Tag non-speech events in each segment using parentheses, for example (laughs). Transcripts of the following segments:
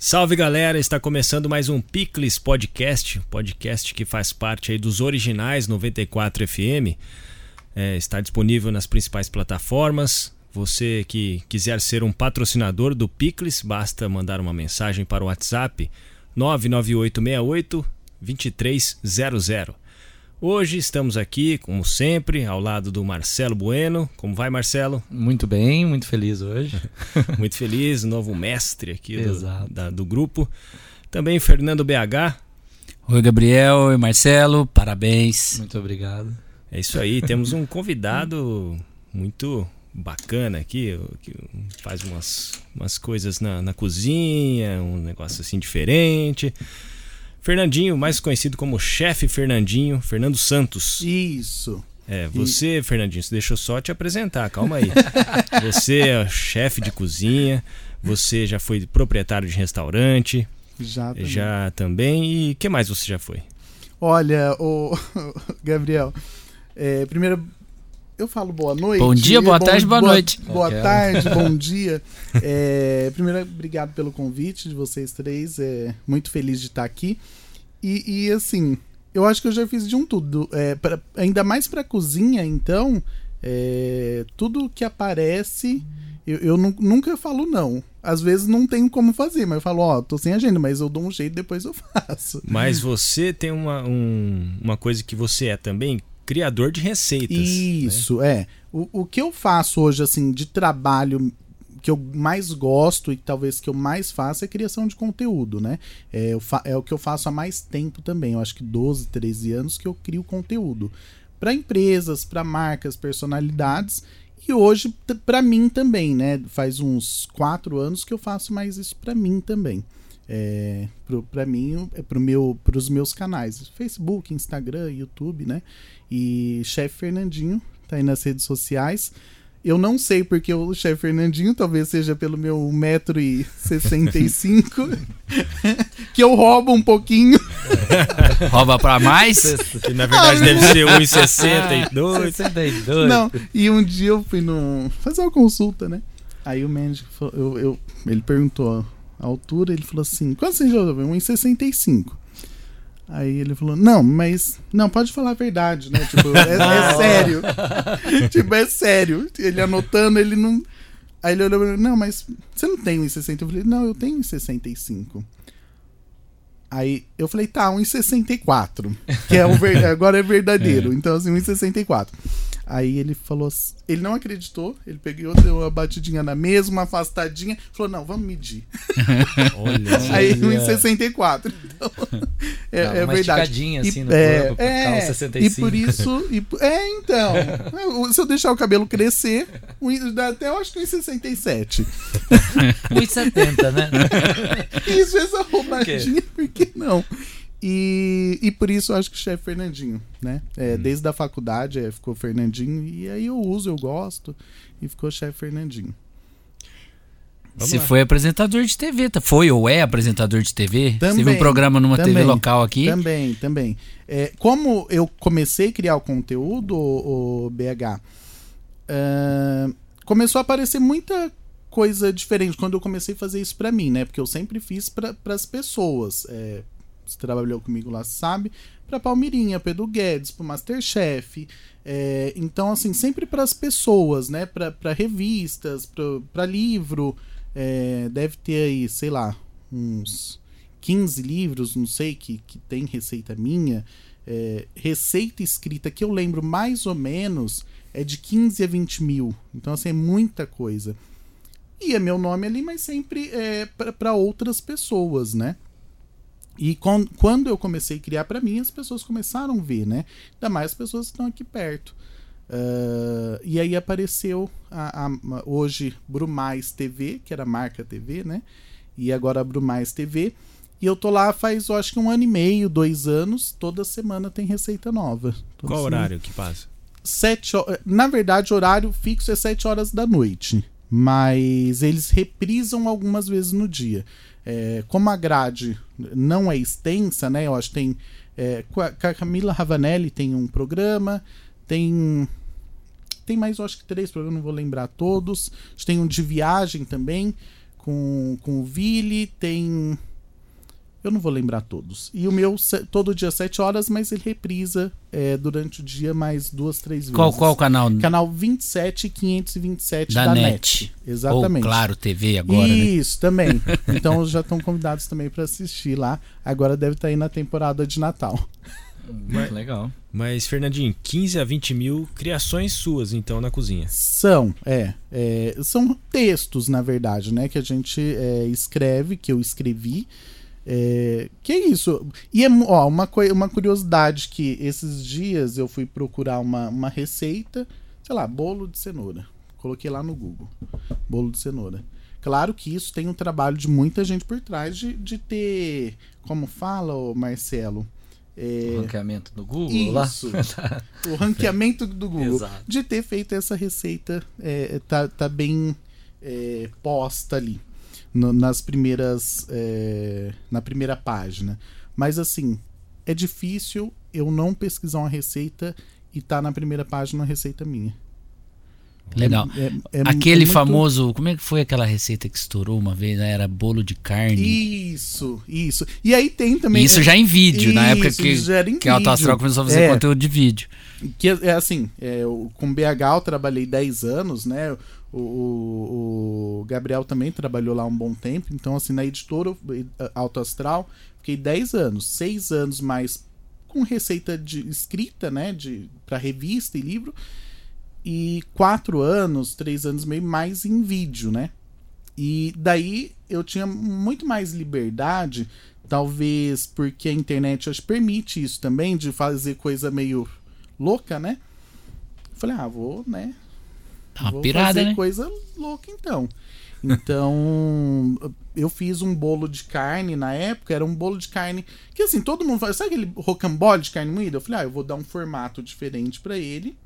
Salve galera, está começando mais um Picles Podcast, podcast que faz parte aí dos originais 94 FM. É, está disponível nas principais plataformas. Você que quiser ser um patrocinador do Picles, basta mandar uma mensagem para o WhatsApp 99868 2300. Hoje estamos aqui, como sempre, ao lado do Marcelo Bueno. Como vai, Marcelo? Muito bem, muito feliz hoje. (laughs) muito feliz, novo mestre aqui do, da, do grupo. Também Fernando BH. Oi, Gabriel. Oi, Marcelo. Parabéns. Muito obrigado. É isso aí, temos um convidado muito bacana aqui, que faz umas, umas coisas na, na cozinha, um negócio assim diferente. Fernandinho, mais conhecido como Chefe Fernandinho, Fernando Santos. Isso. É, você, e... Fernandinho, deixa eu só te apresentar, calma aí. (laughs) você é chefe de cozinha, você já foi proprietário de restaurante. Já também. Já também. E que mais você já foi? Olha, o (laughs) Gabriel, é, primeiro eu falo boa noite. Bom dia, boa bom, tarde, boa, boa noite. Boa okay. tarde, (laughs) bom dia. É, primeiro, obrigado pelo convite de vocês três. É muito feliz de estar aqui. E, e assim, eu acho que eu já fiz de um tudo. É, pra, ainda mais para cozinha, então, é, tudo que aparece, eu, eu nunca falo não. Às vezes não tenho como fazer, mas eu falo, ó, oh, tô sem agenda, mas eu dou um jeito depois eu (laughs) faço. Mas você tem uma, um, uma coisa que você é também, criador de receitas. Né? Isso, né? é. O, o que eu faço hoje, assim, de trabalho que eu mais gosto e talvez que eu mais faço é criação de conteúdo, né? É, é, o que eu faço há mais tempo também. Eu acho que 12, 13 anos que eu crio conteúdo para empresas, para marcas, personalidades e hoje para mim também, né? Faz uns quatro anos que eu faço mais isso para mim também é, para mim, é pro meu, pros meus canais, Facebook, Instagram, YouTube, né? E Chefe Fernandinho tá aí nas redes sociais. Eu não sei porque o chefe Fernandinho, talvez seja pelo meu 1,65m, (laughs) que eu roubo um pouquinho. (laughs) Rouba pra mais? Que na verdade ah, deve ser 1,62m. 62. Não, e um dia eu fui no, fazer uma consulta, né? Aí o médico falou, eu, eu, ele perguntou a altura, ele falou assim: quanto você já 1,65. Aí ele falou: Não, mas. Não, pode falar a verdade, né? Tipo, é, é (laughs) sério. (laughs) tipo, é sério. Ele anotando, ele não. Aí ele olhou Não, mas você não tem 1,60. Eu falei: Não, eu tenho 1,65. Aí eu falei: Tá, 1,64. Que é o ver... agora é verdadeiro. É. Então, assim, 1,64. Aí ele falou, ele não acreditou, ele pegou, deu uma batidinha na mesa, uma afastadinha, falou: não, vamos medir. (laughs) Olha, aí 1,64. Então, (laughs) é, não, é uma verdade. assim no é, corpo, é, 65. E por isso. E, é, então. (laughs) se eu deixar o cabelo crescer, dá até eu acho que 1,67. 1,70, né? Isso, essa roubadinha, por que não? E, e por isso eu acho que o chefe Fernandinho, né? É, hum. Desde a faculdade é, ficou Fernandinho, e aí eu uso, eu gosto, e ficou chefe Fernandinho. Vamos Você lá. foi apresentador de TV, tá? foi ou é apresentador de TV? Também, Você teve um programa numa também, TV local aqui? Também, também. É, como eu comecei a criar o conteúdo, o, o BH, uh, começou a aparecer muita coisa diferente quando eu comecei a fazer isso para mim, né? Porque eu sempre fiz para as pessoas. É, trabalhou comigo lá, sabe? Pra Palmirinha, Pedro Guedes, pro Masterchef. É, então, assim, sempre para as pessoas, né? Para revistas, para livro. É, deve ter aí, sei lá, uns 15 livros, não sei, que, que tem receita minha. É, receita escrita que eu lembro mais ou menos é de 15 a 20 mil. Então, assim, é muita coisa. E é meu nome ali, mas sempre é para outras pessoas, né? E com, quando eu comecei a criar para mim, as pessoas começaram a ver, né? Ainda mais as pessoas que estão aqui perto. Uh, e aí apareceu a, a, hoje Brumais TV, que era marca TV, né? E agora a Brumais TV. E eu tô lá faz, eu acho que um ano e meio, dois anos. Toda semana tem receita nova. Toda Qual semana. horário que passa? Sete, na verdade, horário fixo é sete horas da noite. Mas eles reprisam algumas vezes no dia. É, como a grade não é extensa, né? Eu acho que tem. É, a Camila Ravanelli tem um programa, tem. Tem mais, eu acho que três programas, não vou lembrar todos. Tem um de viagem também, com, com o Vili, tem eu não vou lembrar todos. E o meu, todo dia 7 horas, mas ele reprisa é, durante o dia mais duas, três vezes. Qual, qual canal? Canal 27 527 da, da NET. NET. Exatamente. Ou Claro TV agora, né? Isso, né? também. Então (laughs) já estão convidados também para assistir lá. Agora deve estar tá aí na temporada de Natal. Muito legal. Mas, Fernandinho, 15 a 20 mil criações suas, então, na cozinha. São, é. é são textos, na verdade, né? Que a gente é, escreve, que eu escrevi. É, que é isso? E é ó, uma, uma curiosidade que esses dias eu fui procurar uma, uma receita, sei lá, bolo de cenoura. Coloquei lá no Google. Bolo de cenoura. Claro que isso tem um trabalho de muita gente por trás de, de ter, como fala o Marcelo, é... O ranqueamento do Google Isso. lá? (laughs) o ranqueamento do Google. Exato. De ter feito essa receita, é, tá, tá bem é, posta ali no, nas primeiras. É, na primeira página. Mas assim, é difícil eu não pesquisar uma receita e tá na primeira página uma receita minha. Legal. É, é, é Aquele muito... famoso. Como é que foi aquela receita que estourou uma vez? Né? Era bolo de carne. Isso, isso. E aí tem também. Isso já em vídeo, isso, na época que, que a Autoastral começou a fazer é. conteúdo de vídeo. Que é assim, é, com BH eu trabalhei 10 anos, né? O, o, o, Gabriel também trabalhou lá um bom tempo. Então, assim, na editora Alto Astral, fiquei 10 anos, 6 anos mais com receita de escrita, né? De, para revista e livro. E 4 anos, 3 anos meio mais em vídeo, né? E daí eu tinha muito mais liberdade, talvez porque a internet acho, permite isso também, de fazer coisa meio louca, né? Falei, ah, vou, né? Uma Vou pirada, fazer né? coisa louca então. Então, (laughs) eu fiz um bolo de carne na época, era um bolo de carne que assim, todo mundo fala, sabe aquele rocambole de carne moída? Eu falei, ah, eu vou dar um formato diferente para ele.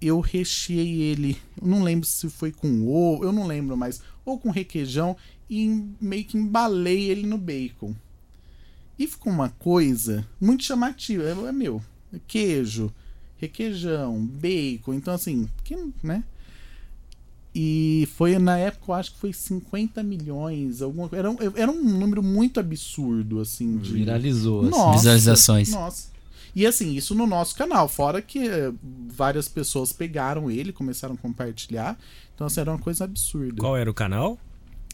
Eu recheei ele, eu não lembro se foi com ovo, eu não lembro mais, ou com requeijão e meio que embalei ele no bacon. E ficou uma coisa muito chamativa, é, é meu, queijo, requeijão, bacon, então assim, que, né? E foi na época, eu acho que foi 50 milhões, alguma era, um, era um número muito absurdo, assim. De... Viralizou. Assim. Nossa, Visualizações. Nossa. E assim, isso no nosso canal, fora que eh, várias pessoas pegaram ele, começaram a compartilhar. Então, assim, era uma coisa absurda. Qual era o canal?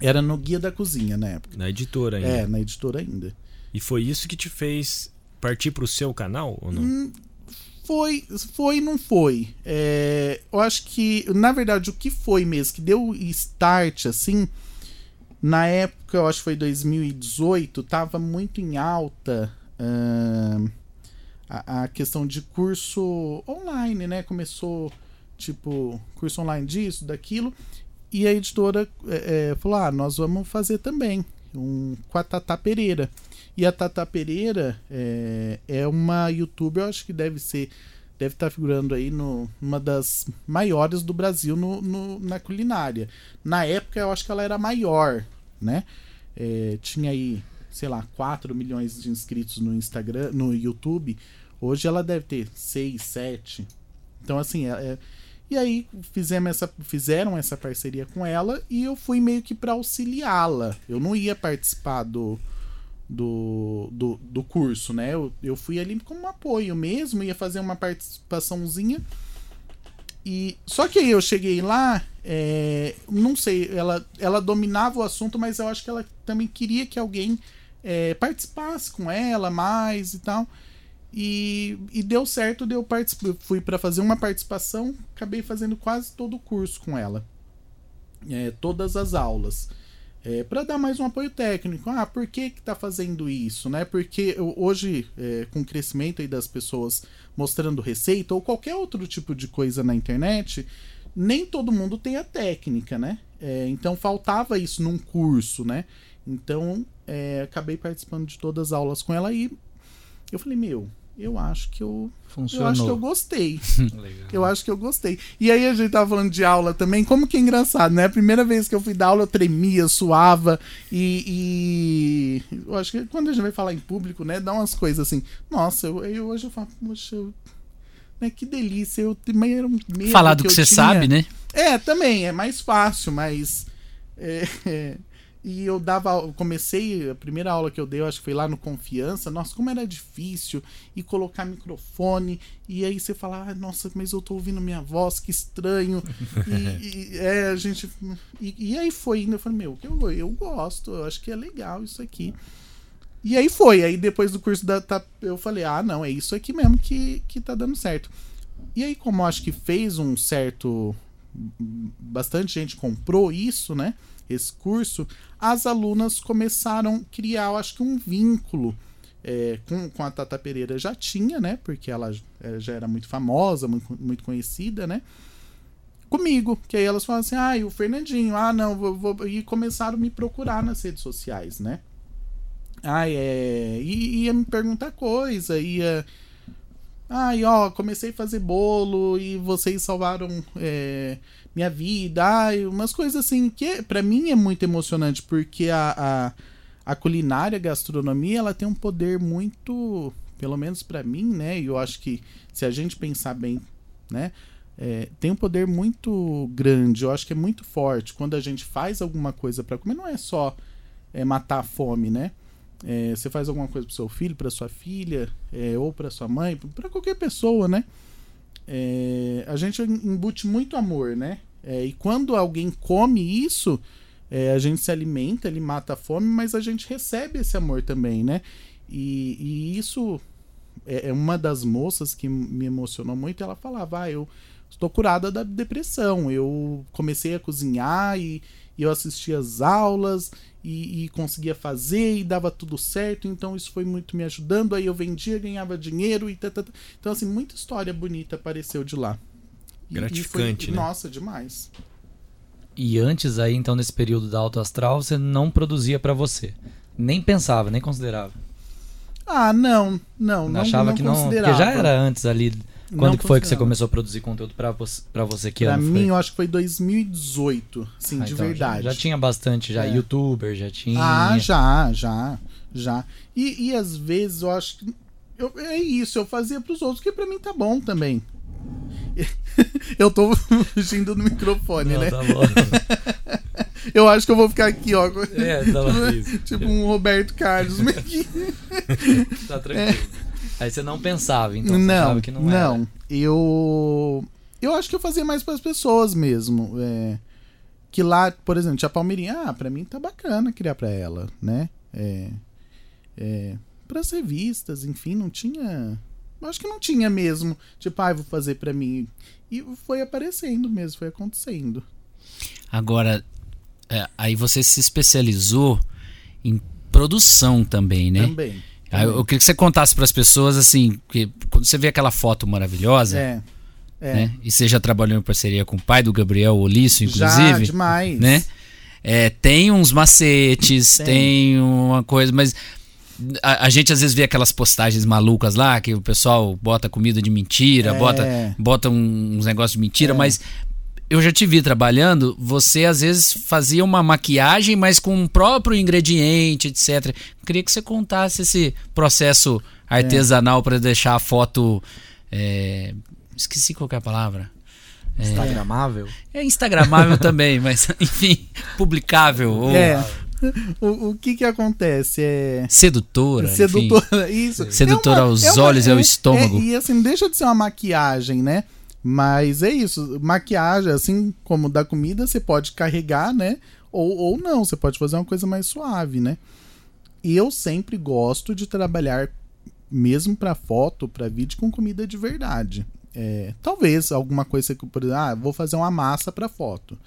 Era no Guia da Cozinha na época. Na editora ainda. É, na editora ainda. E foi isso que te fez partir para o seu canal ou não? Hum, foi, foi e não foi. É, eu acho que, na verdade, o que foi mesmo, que deu start, assim, na época, eu acho que foi 2018, tava muito em alta uh, a, a, questão de curso online, né? Começou, tipo, curso online disso, daquilo, e a editora é, é, falou, ah, nós vamos fazer também, um com a Tata Pereira. E a Tata Pereira é, é uma youtuber, eu acho que deve ser. Deve estar tá figurando aí no, das maiores do Brasil no, no, na culinária. Na época eu acho que ela era maior, né? É, tinha aí, sei lá, 4 milhões de inscritos no Instagram, no YouTube. Hoje ela deve ter 6, 7. Então, assim, é, é e aí fizemos essa, fizeram essa parceria com ela e eu fui meio que para auxiliá-la. Eu não ia participar do, do, do, do curso, né? Eu, eu fui ali como apoio mesmo, ia fazer uma participaçãozinha. E só que aí eu cheguei lá, é, não sei, ela, ela dominava o assunto, mas eu acho que ela também queria que alguém é, participasse com ela mais e tal. E, e deu certo, deu fui para fazer uma participação, acabei fazendo quase todo o curso com ela. É, todas as aulas é, para dar mais um apoio técnico. Ah, por que que tá fazendo isso, né? Porque hoje, é, com o crescimento aí das pessoas mostrando receita ou qualquer outro tipo de coisa na internet, nem todo mundo tem a técnica, né? É, então faltava isso num curso, né? Então é, acabei participando de todas as aulas com ela e eu falei, meu, eu acho que eu. Funcionou. Eu acho que eu gostei. (laughs) eu acho que eu gostei. E aí a gente tava falando de aula também. Como que é engraçado, né? A primeira vez que eu fui dar aula, eu tremia, suava. E. e eu acho que quando a gente vai falar em público, né? Dá umas coisas assim. Nossa, eu, eu hoje eu falo, poxa, eu, né, que delícia. Eu também era um medo Falar do que, que você tinha. sabe, né? É, também. É mais fácil, mas. É, (laughs) é, E eu dava, comecei, a primeira aula que eu dei, eu acho que foi lá no Confiança. Nossa, como era difícil e colocar microfone. E aí você fala, ah, nossa, mas eu tô ouvindo minha voz, que estranho. (laughs) e, e, é, a gente. E, e, aí foi indo, eu falei, meu, eu, eu gosto, eu acho que é legal isso aqui. E aí foi, aí depois do curso da eu falei, ah, não, é isso aqui mesmo que, que tá dando certo. E aí, como eu acho que fez um certo. Bastante gente comprou isso, né? Esse curso, as alunas começaram a criar, eu acho que um vínculo é, com, com a Tata Pereira já tinha, né? Porque ela é, já era muito famosa, muito, muito conhecida, né? Comigo, que aí elas falaram assim, ah, e o Fernandinho, ah, não, vou, vou, e começaram a me procurar nas redes sociais, né? Ah, é. E ia me perguntar coisa, ia. Ai, ó, comecei a fazer bolo e vocês salvaram é, minha vida, ai, umas coisas assim que para mim é muito emocionante porque a, a, a, culinária, a gastronomia, ela tem um poder muito, pelo menos para mim, né? E eu acho que se a gente pensar bem, né? É, tem um poder muito grande, eu acho que é muito forte. Quando a gente faz alguma coisa para comer, não é só é, matar a fome, né? É, você faz alguma coisa pro seu filho, para sua filha, é, ou para sua mãe, para qualquer pessoa, né? É, a gente embute muito amor, né? É, e quando alguém come isso, é, a gente se alimenta, ele mata a fome, mas a gente recebe esse amor também, né? E, e isso é, é uma das moças que me emocionou muito. Ela falava: ah, eu estou curada da depressão. Eu comecei a cozinhar e, e eu assistia as aulas e, e, conseguia fazer e dava tudo certo, então isso foi muito me ajudando. Aí eu vendia, ganhava dinheiro e tá, tá, tá. Então, assim, muita história bonita apareceu de lá. Gratificante, foi, né? Nossa, demais. E antes aí, então, nesse período da Alto Astral, você não produzia para você? Nem pensava, nem considerava? Ah, não, não. não achava não, que não. Porque já era antes ali quando que foi que você começou a produzir conteúdo para você, pra você que pra ano mim, foi? eu acho que foi 2018, assim, ah, de então verdade. Já, já, tinha bastante, já. É. Youtuber, já tinha. Ah, já, já, já. E, e às vezes eu acho que. Eu, é isso, eu fazia pros outros, que para mim tá bom também. (laughs) eu tô (laughs) fugindo no microfone, Não, né? Tá bom. (laughs) eu acho que eu vou ficar aqui, ó. É, tá tipo, tipo um Roberto Carlos. tá tranquilo. É. Aí você não pensava, então você não, que não, não era. Não, eu eu acho que eu fazia mais para as pessoas mesmo, é, que lá, por exemplo, tinha a Palmeirinha, ah, para mim tá bacana criar para ela, né? É, é, para as revistas, enfim, não tinha, acho que não tinha mesmo, tipo, ah, vou fazer para mim. E foi aparecendo mesmo, foi acontecendo. Agora, é, aí você se especializou em produção também, né? Também. Eu queria que você contasse para as pessoas assim, que quando você vê aquela foto maravilhosa, é, é. Né? E você já trabalhou em parceria com o pai do Gabriel Olício, inclusive. Já, demais. Né? É, tem uns macetes, tem. tem uma coisa, mas a, a, gente às vezes vê aquelas postagens malucas lá, que o pessoal bota comida de mentira, é. bota, bota uns negócios de mentira, é. mas eu já te vi trabalhando, você às vezes fazia uma maquiagem, mas com o próprio ingrediente, etc. Queria que você contasse esse processo artesanal é. para deixar a foto. É... Esqueci qual é a palavra. É... Instagramável? É Instagramável (laughs) também, mas enfim, publicável. Ou... É. O, o que que acontece? É... Sedutora. Sedutora, enfim. isso. Sedutora é uma, aos é olhos e ao é, estômago. e assim, deixa de ser uma maquiagem, né? Mas é isso, maquiagem, assim como da comida, você pode carregar, né? Ou, ou não, você pode fazer uma coisa mais suave, né? E eu sempre gosto de trabalhar, mesmo para foto, para vídeo, com comida de verdade. É, talvez alguma coisa que, por exemplo, ah, vou fazer uma massa para foto.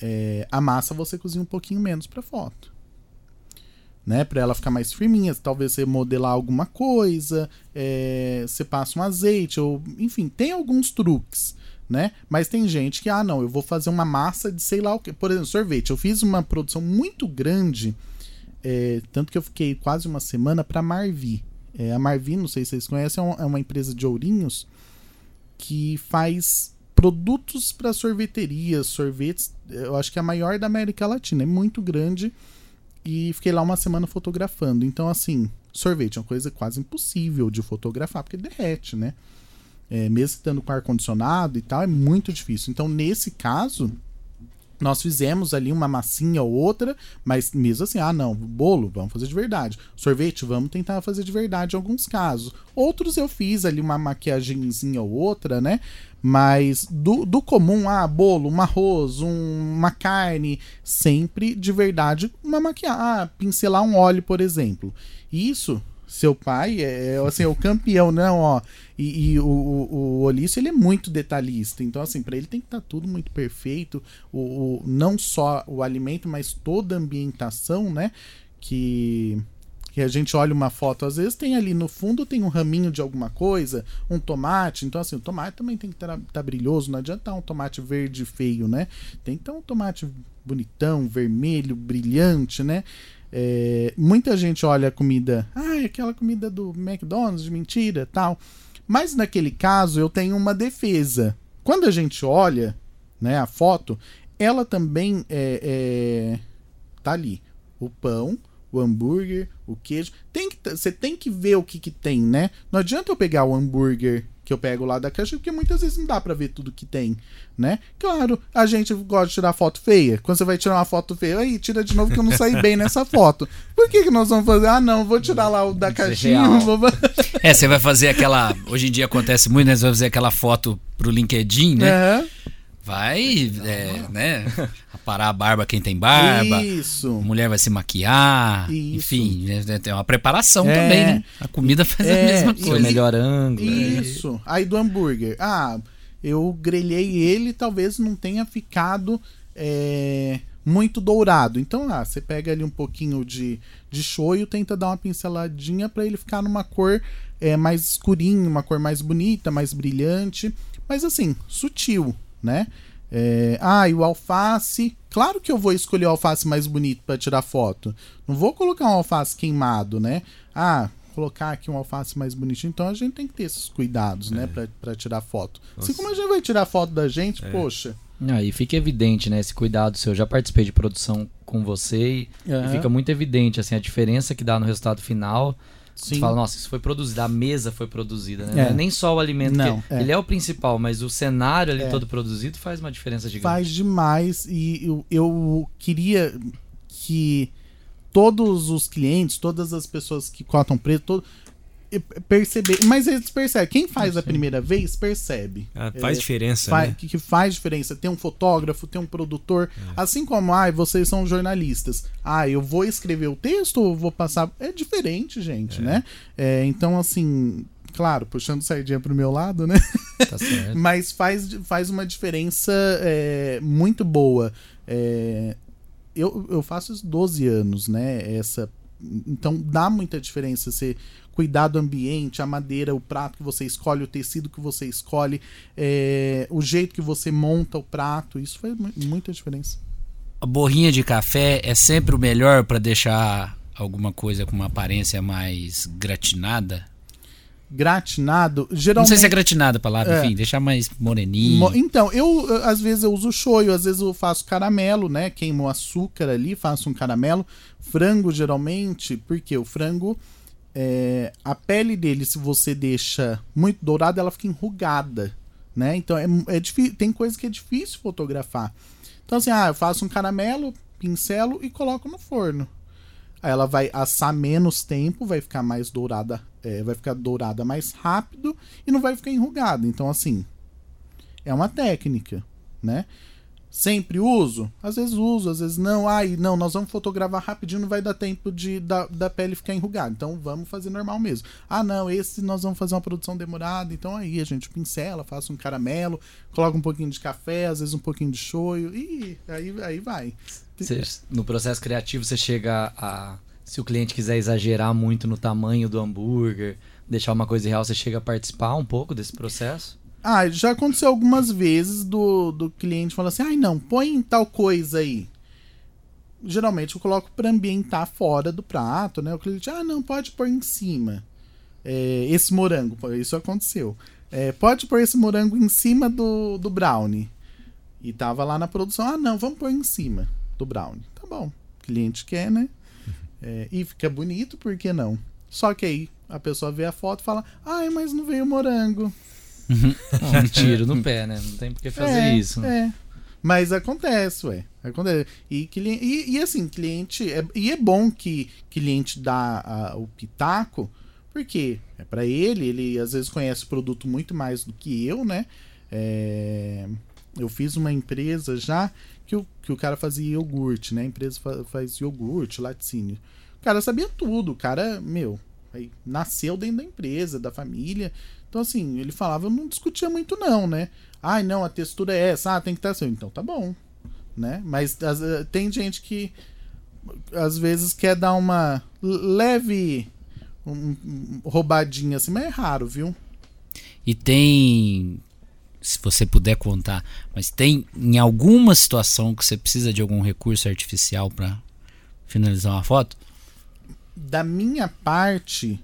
É, a massa você cozinha um pouquinho menos para foto né? Para ela ficar mais firminha. Talvez você modelar alguma coisa, é, você passa um azeite, ou enfim, tem alguns truques, né? Mas tem gente que, ah, não, eu vou fazer uma massa de sei lá o que. Por exemplo, sorvete. Eu fiz uma produção muito grande, é, tanto que eu fiquei quase uma semana para Marvi. É, a Marvi, não sei se vocês conhecem, é, é uma empresa de ourinhos que faz produtos para sorveterias, sorvetes. Eu acho que é a maior da América Latina, é muito grande e fiquei lá uma semana fotografando. Então, assim, sorvete é uma coisa quase impossível de fotografar, porque derrete, né? É, mesmo estando com ar-condicionado e tal, é muito difícil. Então, nesse caso, Nós fizemos ali uma massinha ou outra, mas mesmo assim, ah, não, bolo, vamos fazer de verdade. Sorvete, vamos tentar fazer de verdade em alguns casos. Outros eu fiz ali uma maquiagemzinha ou outra, né? Mas do, do comum, ah, bolo, um arroz, um, uma carne, sempre de verdade, uma maquiagem. Ah, pincelar um óleo, por exemplo. Isso seu pai é, é assim, é o campeão, não, ó. E, e o, o, o Olício, ele é muito detalhista. Então, assim, para ele tem que estar tá tudo muito perfeito. O, o, não só o alimento, mas toda a ambientação, né? Que, que a gente olha uma foto, às vezes tem ali no fundo tem um raminho de alguma coisa, um tomate. Então, assim, o tomate também tem que estar tá brilhoso. Não adianta um tomate verde feio, né? Tem que estar um tomate bonitão, vermelho, brilhante, né? É, muita gente olha a comida, ah, é aquela comida do McDonald's de mentira, tal. Mas naquele caso eu tenho uma defesa. Quando a gente olha, né, a foto, ela também é, é tá ali, o pão, o hambúrguer, o queijo. Tem que, você tem que ver o que, que tem, né? Não adianta eu pegar o hambúrguer que eu pego lá da caixa, porque muitas vezes não dá para ver tudo que tem, né? Claro, a gente gosta de tirar foto feia. Quando você vai tirar uma foto feia, aí tira de novo que eu não saí bem nessa foto. Por que, que nós vamos fazer? Ah, não, vou tirar lá o da caixinha. Vou... É, você vai fazer aquela. Hoje em dia acontece muito, né? Você vai fazer aquela foto pro LinkedIn, né? É. Vai, é, né? (laughs) Aparar a barba quem tem barba. Isso. A mulher vai se maquiar. Isso. Enfim, né, tem uma preparação é. também, né? A comida faz é. a mesma coisa. O melhor ângulo. Isso. Aí do hambúrguer. Ah, eu grelhei ele, talvez não tenha ficado é, muito dourado. Então, ah, você pega ali um pouquinho de, de shoyu, tenta dar uma pinceladinha para ele ficar numa cor é, mais escurinha, uma cor mais bonita, mais brilhante. Mas assim, sutil né? É, ah, e o alface. Claro que eu vou escolher o alface mais bonito para tirar foto. Não vou colocar um alface queimado, né? Ah, colocar aqui um alface mais bonitinho. Então a gente tem que ter esses cuidados, né, é. né, para tirar foto. Nossa. Assim como a gente vai tirar foto da gente, é. poxa. Ah, e fica evidente, né, esse cuidado seu. Eu já participei de produção com você e, uhum. e fica muito evidente assim a diferença que dá no resultado final Sim. Você fala, nossa, isso foi produzido, a mesa foi produzida, né? É. É nem só o alimento, Não, é. ele é o principal, mas o cenário ali é. todo produzido faz uma diferença gigante. Faz demais e eu, eu queria que todos os clientes, todas as pessoas que cotam preto, todo, perceber. Mas eles percebem. Quem faz a primeira vez percebe. Ah, faz é, diferença. Faz, né? que, faz diferença. Tem um fotógrafo, tem um produtor. É. Assim como, ah, vocês são jornalistas. Ah, eu vou escrever o texto ou vou passar. É diferente, gente, é. né? É, então, assim. Claro, puxando sardinha pro meu lado, né? Tá certo. (laughs) Mas faz, faz uma diferença é, muito boa. É, eu, eu faço isso 12 anos, né? Essa então dá muita diferença você cuidar do ambiente, a madeira, o prato que você escolhe, o tecido que você escolhe, é, o jeito que você monta o prato. Isso faz muita diferença. A borrinha de café é sempre o melhor para deixar alguma coisa com uma aparência mais gratinada? gratinado, geralmente... Não sei se é gratinado a palavra, é. enfim, deixar mais moreninho. Então, eu às vezes eu uso shoyu, às vezes eu faço caramelo, né? Queimo açúcar ali, faço um caramelo. Frango, geralmente, porque o frango, é, a pele dele, se você deixa muito dourada, ela fica enrugada, né? Então, é, é difícil, tem coisa que é difícil fotografar. Então, assim, ah, eu faço um caramelo, pincelo e coloco no forno. Aí ela vai assar menos tempo, vai ficar mais dourada, é, vai ficar dourada mais rápido e não vai ficar enrugada. Então, assim, é uma técnica, né? Sempre uso? Às vezes uso, às vezes não. Ai, não, nós vamos fotografar rapidinho, não vai dar tempo de da, da pele ficar enrugada. Então vamos fazer normal mesmo. Ah, não, esse nós vamos fazer uma produção demorada. Então aí a gente pincela, faça um caramelo, coloca um pouquinho de café, às vezes um pouquinho de shoyu e aí, aí vai. No processo criativo, você chega a. Se o cliente quiser exagerar muito no tamanho do hambúrguer, deixar uma coisa real, você chega a participar um pouco desse processo? Ah, já aconteceu algumas vezes do, do cliente falar assim: ai, não, põe tal coisa aí. Geralmente eu coloco para ambientar fora do prato, né? O cliente, ah, não, pode pôr em cima. É, esse morango, isso aconteceu. É, pode pôr esse morango em cima do, do brownie. E tava lá na produção, ah, não, vamos pôr em cima do brownie. Tá bom, o cliente quer, né? É, e fica bonito, por que não? Só que aí a pessoa vê a foto e fala: ai, mas não veio morango. Uhum. (laughs) um tiro no pé, né? Não tem por que fazer é, isso. É. Mas acontece, ué. E, e, e assim, cliente. É, e é bom que cliente dá a, o pitaco, porque é para ele, ele às vezes conhece o produto muito mais do que eu, né? É, eu fiz uma empresa já que o, que o cara fazia iogurte, né? A empresa faz, faz iogurte, laticínio. O cara sabia tudo, o cara, meu, nasceu dentro da empresa, da família. Então, assim, ele falava, eu não discutia muito, não, né? Ai, não, a textura é essa, ah, tem que estar assim. Então tá bom, né? Mas as, eh, tem gente que às vezes quer dar uma leve um, um, roubadinha assim, mas é raro, viu? E tem, se você puder contar, mas tem em alguma situação que você precisa de algum recurso artificial para finalizar uma foto? Da minha parte,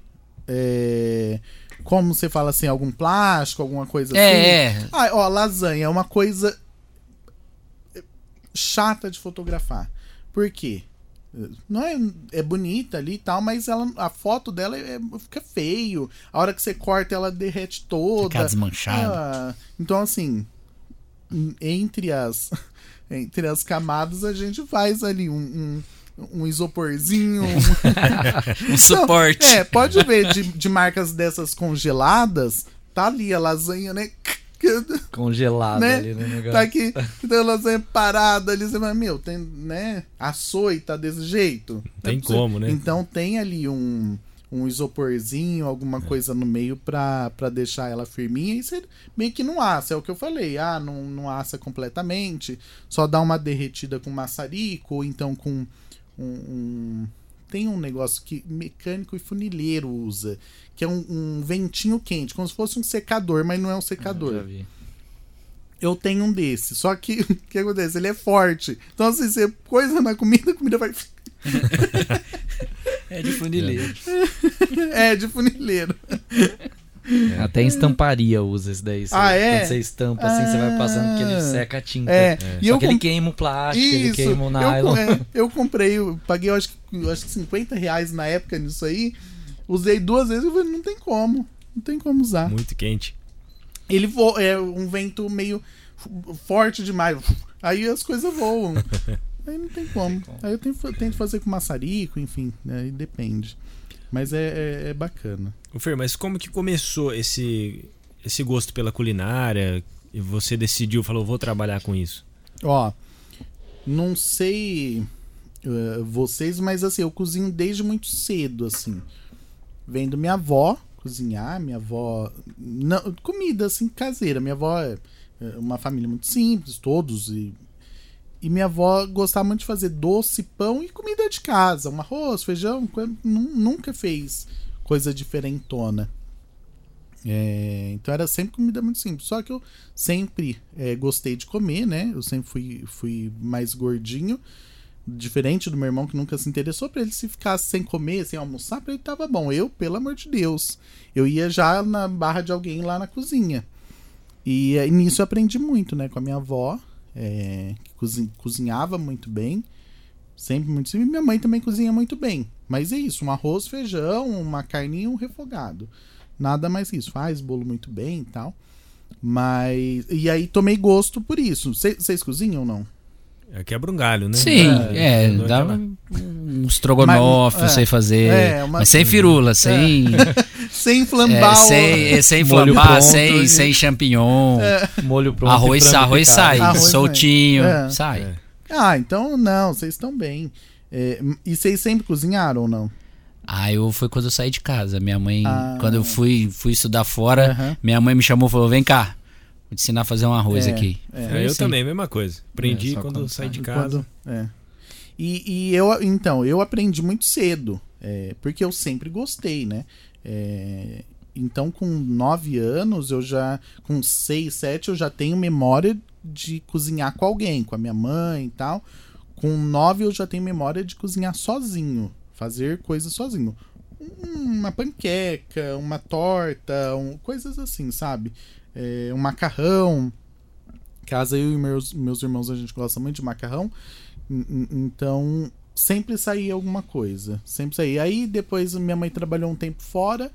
é, como você fala assim, algum plástico, alguma coisa é, assim. É. Ah, ó, lasanha é uma coisa chata de fotografar. Por quê? Não é, é bonita ali e tal, mas ela, a foto dela é, fica feio. A hora que você corta, ela derrete toda. Fica desmanchada. Ah, então, assim, entre as, (laughs) entre as camadas, a gente faz ali um, um um isoporzinho. (laughs) um suporte. é, pode ver de, de marcas dessas congeladas, tá ali a lasanha, né? (laughs) Congelada né? ali no negócio. Tá aqui, então lasanha parada ali, você vai, meu, tem, né? Assou e tá desse jeito. Tem é como, né? Então tem ali um, um isoporzinho, alguma é. coisa no meio pra, pra deixar ela firminha e você meio que não assa, é o que eu falei. Ah, não, não assa completamente, só dá uma derretida com maçarico, ou então com um, um tem um negócio que mecânico e funileiro usa, que é um, um, ventinho quente, como se fosse um secador, mas não é um secador. Ah, eu, eu tenho um desse, só que (laughs) o que acontece? Ele é forte. Então, assim, você coisa na comida, a comida vai. (laughs) é de funileiro. (laughs) é, de funileiro. É. Até em estamparia usa esse daí. Você, ah, é? Quando você estampa assim, ah, você vai passando porque ele seca a tinta. É. é. E Só eu que ele queima o plástico, Isso, ele queima o nylon. Eu, é, eu comprei, eu paguei eu acho, eu acho que 50 reais na época nisso aí. Usei duas vezes e falei, não tem como. Não tem como usar. Muito quente. Ele é um vento meio forte demais. Aí as coisas voam. (laughs) aí não tem como. Aí eu tento, tento fazer com maçarico, enfim, né, aí depende. Mas é, é, é bacana. Fer, mas como que começou esse, esse gosto pela culinária? E você decidiu, falou, vou trabalhar com isso? Ó, não sei uh, vocês, mas assim, eu cozinho desde muito cedo, assim. Vendo minha avó cozinhar, minha avó. Não, comida assim, caseira. Minha avó é, é uma família muito simples, todos, e e minha avó gostava muito de fazer doce, pão e comida de casa. Um arroz, feijão. Nunca fez coisa diferentona. É, então era sempre comida muito simples. Só que eu sempre é, gostei de comer, né? Eu sempre fui, fui mais gordinho. Diferente do meu irmão que nunca se interessou para ele se ficasse sem comer, sem almoçar, para ele tava bom. Eu, pelo amor de Deus, eu ia já na barra de alguém lá na cozinha. E, e nisso eu aprendi muito, né, com a minha avó é, que cozinhava muito bem, sempre muito simples. Minha mãe também cozinha muito bem. Mas é isso, um arroz, feijão, uma carninha um refogado. Nada mais que isso. Faz bolo muito bem e tal. Mas. E aí tomei gosto por isso. Vocês cozinham ou não? É quebra um galho, né? Sim, é, é dá um estrogonofe, sei fazer. É, uma... Mas sem firula, (laughs) sem. É. sem flambar. É, sem, é, sem flambar, sem, sem champignon. É. Molho pronto. Arroz, arroz sai, arroz soltinho, sai. Ah, então não, vocês estão bem. E vocês sempre cozinharam ou não? Ah, eu foi quando eu saí de casa. Minha mãe, ah. quando eu fui, fui estudar fora, minha mãe me chamou e falou: vem cá, Vou te ensinar a fazer um arroz é, aqui. É, eu assim. também, mesma coisa. Aprendi é, quando, saí de casa. Quando, é. E, e, eu, então, eu aprendi muito cedo, é, porque eu sempre gostei, né? É, então, com nove anos, eu já. Com seis, sete, eu já tenho memória de cozinhar com alguém, com a minha mãe e tal. Com nove, eu já tenho memória de cozinhar sozinho, fazer coisas sozinho. Uma panqueca, uma torta, um, coisas assim, sabe? é, um macarrão. Casa eu e meus, meus irmãos a gente gosta muito de macarrão. Então sempre saía alguma coisa. Sempre saía. Aí depois minha mãe trabalhou um tempo fora.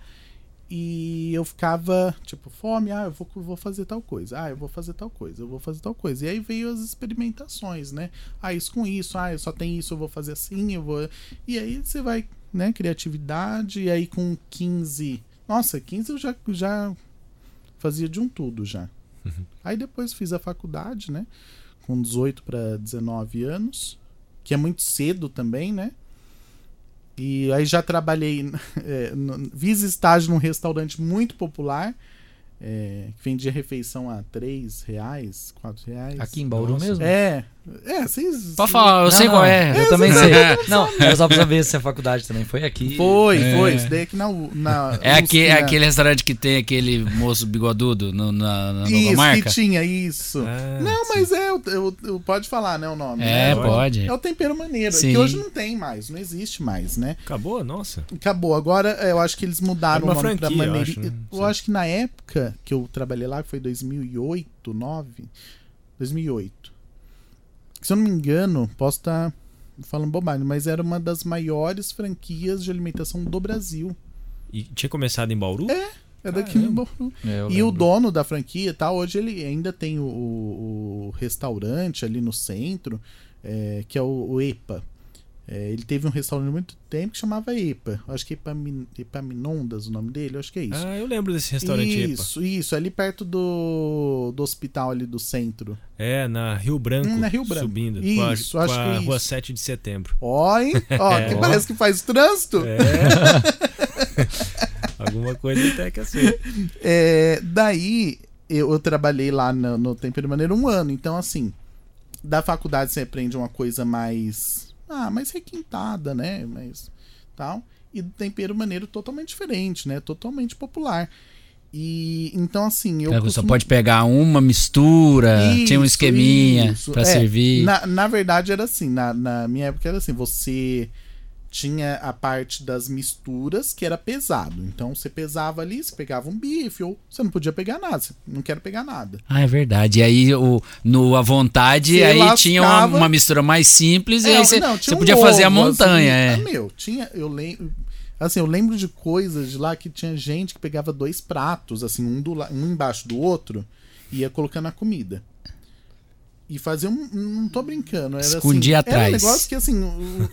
E eu ficava, tipo, fome, ah, eu vou, vou fazer tal coisa, ah, eu vou fazer tal coisa, eu vou fazer tal coisa. E aí veio as experimentações, né? Ah, isso com isso, ah, eu só tenho isso, eu vou fazer assim, eu vou. E aí você vai, né, criatividade, e aí com 15. Nossa, 15 eu já, já fazia de um tudo já. Uhum. Aí depois fiz a faculdade, né? Com 18 para 19 anos, que é muito cedo também, né? E aí já trabalhei, (laughs) é, no, fiz estágio num restaurante muito popular, é, que vendia refeição a 3 reais, 4 reais. Aqui em Bauru Nossa. mesmo? É. É, vocês. Pode falar, eu não, sei não. qual é. Eu é, também sei. não, é só pra saber se a faculdade também foi aqui. Foi, é. foi. Isso daí aqui na. na é aqui, é aquele restaurante que tem aquele moço bigodudo no, na, na isso, nova marca? que tinha, isso. Ah, não, sim. mas é, eu, eu, eu, pode falar, né, o nome. É, né? pode. É o tempero maneiro. Sim. Que hoje não tem mais, não existe mais, né? Acabou, nossa. Acabou. Agora eu acho que eles mudaram o nome franquia, pra maneira. Eu, acho, né? eu acho que na época que eu trabalhei lá, que foi 2008, 2009. 2008 se eu não me engano, posso estar tá falando bobagem, mas era uma das maiores franquias de alimentação do Brasil. E tinha começado em Bauru? É, é daqui em Bauru. É, e o dono da franquia, tá, hoje ele ainda tem o, o restaurante ali no centro, é, que é o, o EPA. É, ele teve um restaurante há muito tempo que chamava EPA. Acho que é Epamin, Epaminondas o nome dele, acho que é isso. Ah, eu lembro desse restaurante isso, EPA. Isso, ali perto do, do hospital ali do centro. É, na Rio Branco. Hum, na Rio Branco. Subindo. Isso, com a, acho com a que é rua isso. 7 de setembro. Ó, hein? Ó, (laughs) é. que parece que faz trânsito. É. (laughs) Alguma coisa até que assim. É, daí, eu, eu, trabalhei lá no, no Tempero Maneiro um ano. Então, assim, da faculdade você aprende uma coisa mais ah, mais requintada, né? Mas tal. E do tempero maneiro totalmente diferente, né? Totalmente popular. E então assim, eu costumo... Você pode pegar uma mistura, isso, tinha um esqueminha para é, servir. Na, na verdade era assim, na, na minha época era assim, você tinha a parte das misturas que era pesado. Então você pesava ali, você pegava um bife, ou você não podia pegar nada, você não quero pegar nada. Ah, é verdade. E aí o, no à vontade, você aí lascava... tinha uma, uma, mistura mais simples é, e aí você, não, você podia um fazer ovo, a montanha. Assim, é. Ah, meu, tinha, eu lembro. Assim, eu lembro de coisas de lá que tinha gente que pegava dois pratos, assim, um, do, um embaixo do outro, e ia colocando a comida e fazer um. Não tô brincando. Era Escondia assim, atrás. Era um negócio que, assim,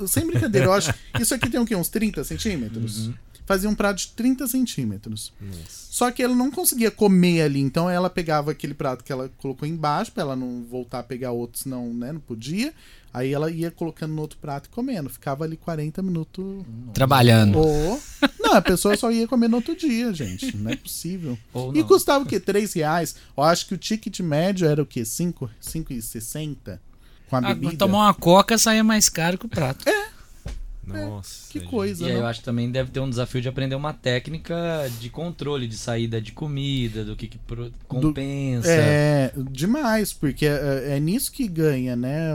sem brincadeira, eu acho. (laughs) Isso aqui tem o quê? Uns 30 centímetros? Uhum. Fazia um prato de 30 centímetros. Nossa. Só que ela não conseguia comer ali, então ela pegava aquele prato que ela colocou embaixo, pra ela não voltar a pegar outro, senão, né, não podia. Aí ela ia colocando no outro prato e comendo. Ficava ali 40 minutos. Trabalhando. Ou... Não, a pessoa só ia comer no outro dia, gente. Não é possível. (laughs) Ou e custava o quê? 3 reais? Eu acho que o ticket médio era o quê? 5,60? Com a ah, bebida. Tomar uma coca saía mais caro que o prato. É. Nossa. É, que coisa. E aí né? eu acho que também deve ter um desafio de aprender uma técnica de controle de saída de comida, do que, que compensa. Do, é, demais, porque é, é, nisso que ganha, né?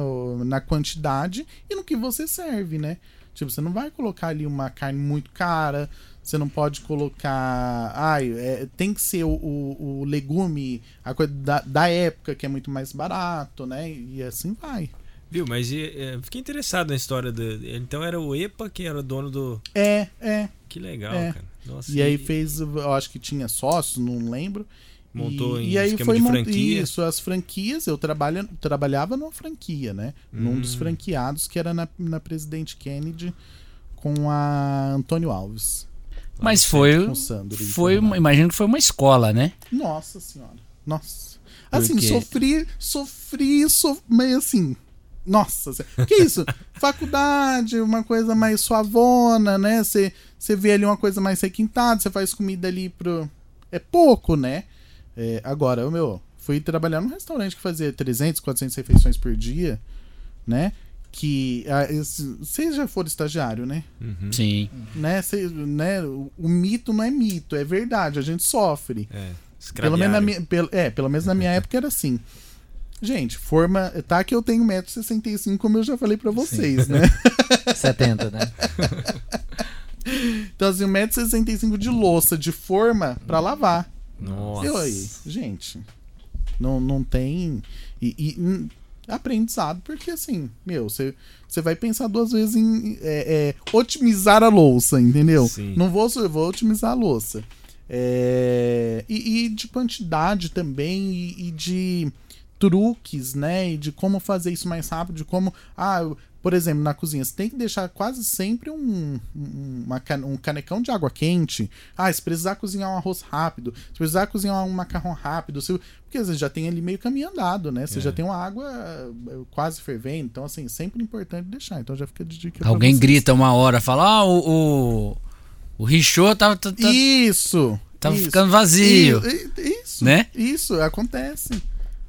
Na quantidade e no que você serve, né? Tipo, você não vai colocar ali uma carne muito cara, você não pode colocar. Ai, é, tem que ser o, o, o legume, a coisa da, da época que é muito mais barato, né? E assim vai. Viu, mas é, fiquei interessado na história do. Então era o EPA que era dono do. É, é. Que legal, é. cara. Nossa, e, e, aí fez, eu acho que tinha sócios, não lembro. Montou e, em e aí foi de franquia. Isso, as franquias, eu trabalha, trabalhava numa franquia, né? Hum. Num dos hum. franqueados que era na, na Presidente Kennedy com a Antônio Alves. Mas foi. foi uma, imagino que foi uma escola, né? Nossa senhora. Nossa. Assim, sofri, sofri, sofri, meio assim nossa, que isso? (laughs) Faculdade, uma coisa mais suavona, né? Você vê ali uma coisa mais requintada, você faz comida ali pro. É pouco, né? É, agora, o meu, fui trabalhar num restaurante que fazia 300, 400 refeições por dia, né? Que. Vocês já foram estagiário, né? Uhum. Sim. Né? Cê, né? O, o, mito não é mito, é verdade, a gente sofre. É. Pelo menos, na minha, pelo, é, pelo menos na minha (laughs) época era assim. Gente, forma. Tá que eu tenho 1,65m, como eu já falei para vocês, Sim. né? (laughs) 70, né? (laughs) então, assim, 1,65m de louça, de forma para lavar. Nossa. Eu aí, gente. Não, não tem. E, e hum, aprendizado, porque assim, meu, você, você vai pensar duas vezes em é, é, otimizar a louça, entendeu? Sim. Não vou, eu vou otimizar a louça. É, e, e, de quantidade também, e, e, de truques, né? E de como fazer isso mais rápido, de como. Ah, por exemplo, na cozinha, você tem que deixar quase sempre um, uma, um canecão de água quente. Ah, se precisar cozinhar um arroz rápido, se precisar cozinhar um macarrão rápido, se, porque você já tem ali meio caminho andado, né? Você é. já tem uma água eh, quase fervendo. Então, assim, sempre importante deixar. Então já fica de dica. Alguém grita uma hora, fala: Ah, o, o, o Richô tá, tá, tá. Isso! Tava isso, ficando vazio. Isso, né? Isso, acontece.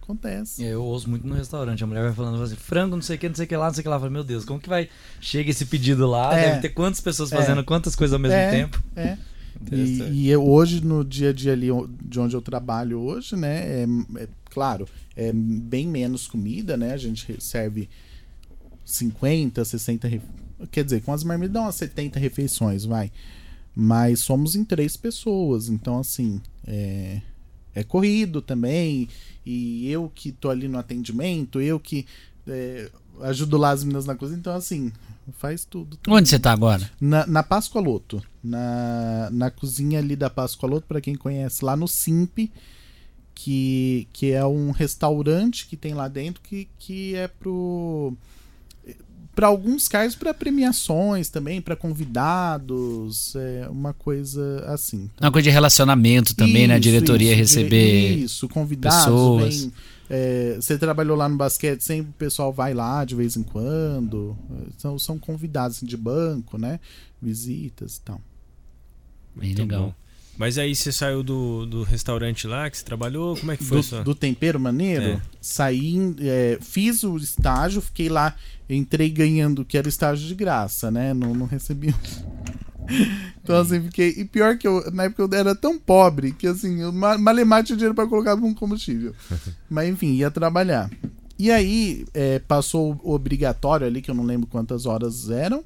Acontece. Eu ouço muito no restaurante. A mulher vai falando assim, frango, não sei o que, não sei o que lá, não sei o que lá. Eu falo, meu Deus, como que vai. Chega esse pedido lá, é. deve ter quantas pessoas fazendo é. quantas coisas ao mesmo é. tempo. É. E, e eu, hoje, no dia a dia ali de onde eu trabalho hoje, né? É, é, claro, é bem menos comida, né? A gente serve 50, 60. Quer dizer, com as marmitas dá umas 70 refeições, vai. Mas somos em três pessoas, então assim, é, é corrido também. E eu que tô ali no atendimento, eu que é, ajudo lá as meninas na cozinha, então assim, faz tudo. Onde você tá agora? Na, na Pascoaloto. Na, na cozinha ali da Pascoaloto, para quem conhece, lá no Simp, que, que é um restaurante que tem lá dentro que, que é pro para alguns casos para premiações também, para convidados, é uma coisa assim. Uma coisa de relacionamento também, isso, né? A diretoria isso, receber isso, convidados, pessoas. Vem, é, você trabalhou lá no basquete, sempre o pessoal vai lá de vez em quando. São, são convidados assim, de banco, né? Visitas e tal. Bem legal. Mas aí você saiu do, do restaurante lá que você trabalhou? Como é que foi do, isso? Do tempero maneiro? É. Saí, é, fiz o estágio, fiquei lá, entrei ganhando, que era estágio de graça, né? Não, não recebi. (laughs) então, assim, fiquei. E pior que eu, na época eu era tão pobre que, assim, eu malemar tinha dinheiro para colocar um combustível. (laughs) Mas, enfim, ia trabalhar. E aí, é, passou o obrigatório ali, que eu não lembro quantas horas eram.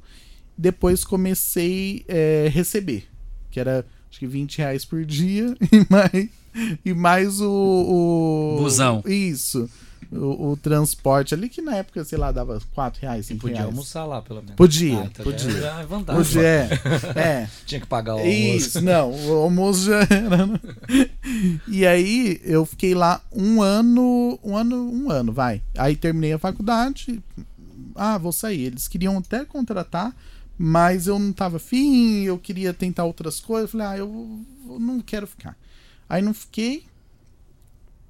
Depois comecei a é, receber, que era acho que 20 reais por dia (laughs) e mais, e mais o, o. Busão. Isso. O, o, transporte ali, que na época, sei lá, dava 4 reais, 5 podia reais. almoçar lá, pelo menos. Podia, ah, então podia. É vantagem. Podia, é. é. (laughs) Tinha que pagar o almoço. Isso, não, o almoço já era. Né? e aí, eu fiquei lá um ano, um ano, um ano, vai. Aí terminei a faculdade, ah, vou sair. Eles queriam até contratar, mas eu não tava afim, eu queria tentar outras coisas. Falei, ah, eu, eu não quero ficar. Aí não fiquei.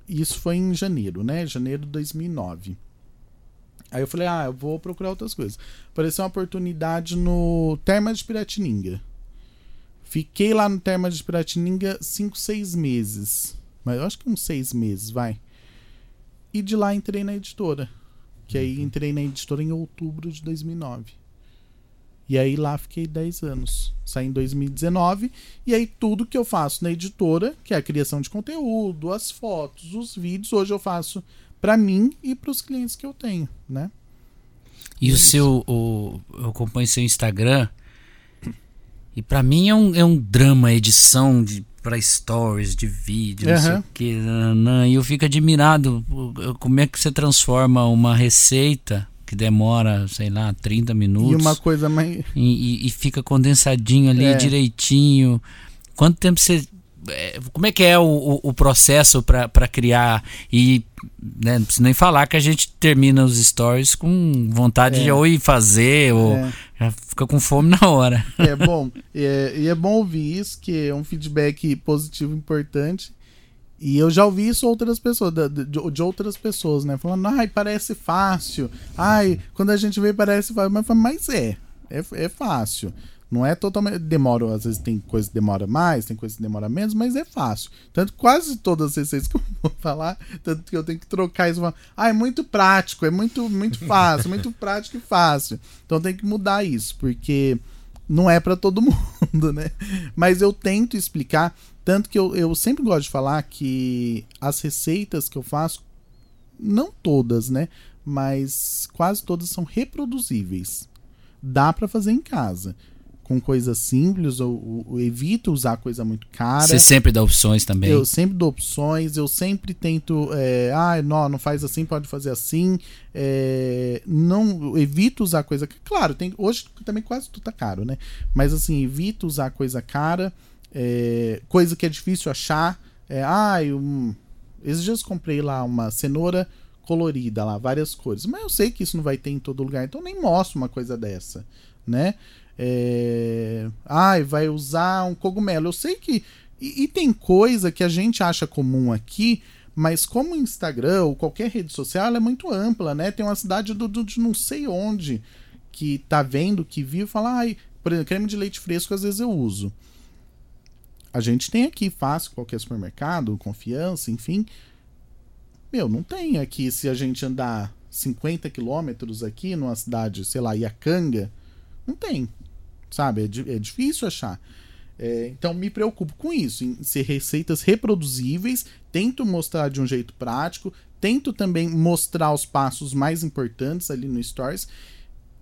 Isso foi em janeiro, né? Janeiro de 2009. Aí eu falei, ah, eu vou procurar outras coisas. Apareceu uma oportunidade no Termas de Piratininga. Fiquei lá no Termas de Piratininga 5, 6 meses. Mas eu acho que uns 6 meses, vai. E de lá entrei na editora. Que aí uhum. entrei na editora em outubro de 2009. E aí lá fiquei 10 anos. Saí em 2019. E aí tudo que eu faço na editora, que é a criação de conteúdo, as fotos, os vídeos, hoje eu faço para mim e para os clientes que eu tenho, né? E é o seu, o, eu acompanho seu Instagram. E para mim é um, é um drama a edição de para stories, de vídeo, uhum. não sei o que. E eu fico admirado como é que você transforma uma receita que demora, sei lá, 30 minutos. E uma coisa mais. E, e, e fica condensadinho ali é. direitinho. Quanto tempo você. É, como é que é o, o, processo para criar? E né, não preciso nem falar que a gente termina os stories com vontade é. de ou ir fazer, ou é. já fica com fome na hora. É bom. É, e é bom ouvir isso, que é um feedback positivo importante. E eu já ouvi isso outras pessoas, de, de, outras pessoas, né? Falando, ai, parece fácil. Ai, quando a gente vê, parece fácil. Mas, mas é, é, é fácil. Não é totalmente. Demora, às vezes tem coisa que demora mais, tem coisa que demora menos, mas é fácil. Tanto quase todas as receitas que eu (laughs) vou falar, tanto que eu tenho que trocar isso. Ah, é muito prático, é muito, muito fácil, muito prático e fácil. Então tem que mudar isso, porque não é para todo (laughs) mundo, né? Mas eu tento explicar. Tanto que eu, eu sempre gosto de falar que as receitas que eu faço, não todas, né? Mas quase todas são reproduzíveis. Dá para fazer em casa com coisas simples, ou, ou, evito usar coisa muito cara. Você sempre dá opções também? Eu sempre dou opções, eu sempre tento. É, ah, não, não faz assim, pode fazer assim. É, não evito usar coisa. Claro, tem, hoje também quase tudo tá caro, né? Mas assim, evito usar coisa cara. É, coisa que é difícil achar. É, ah, um, esses dias comprei lá uma cenoura colorida lá, várias cores. Mas eu sei que isso não vai ter em todo lugar, então nem mostro uma coisa dessa, né? É... Ah, vai usar um cogumelo. Eu sei que. E, e, tem coisa que a gente acha comum aqui, mas como o Instagram ou qualquer rede social, ela é muito ampla, né? Tem uma cidade do, do, de não sei onde que tá vendo, que viu fala, ai, por exemplo, creme de leite fresco às vezes eu uso. A gente tem aqui fácil, qualquer supermercado, confiança, enfim. Meu, não tem aqui se a gente andar 50 quilômetros aqui numa cidade, sei lá, Iacanga, não tem. Sabe? É, é difícil achar. É, então me preocupo com isso, em ser receitas reproduzíveis, tento mostrar de um jeito prático, tento também mostrar os passos mais importantes ali no Stories.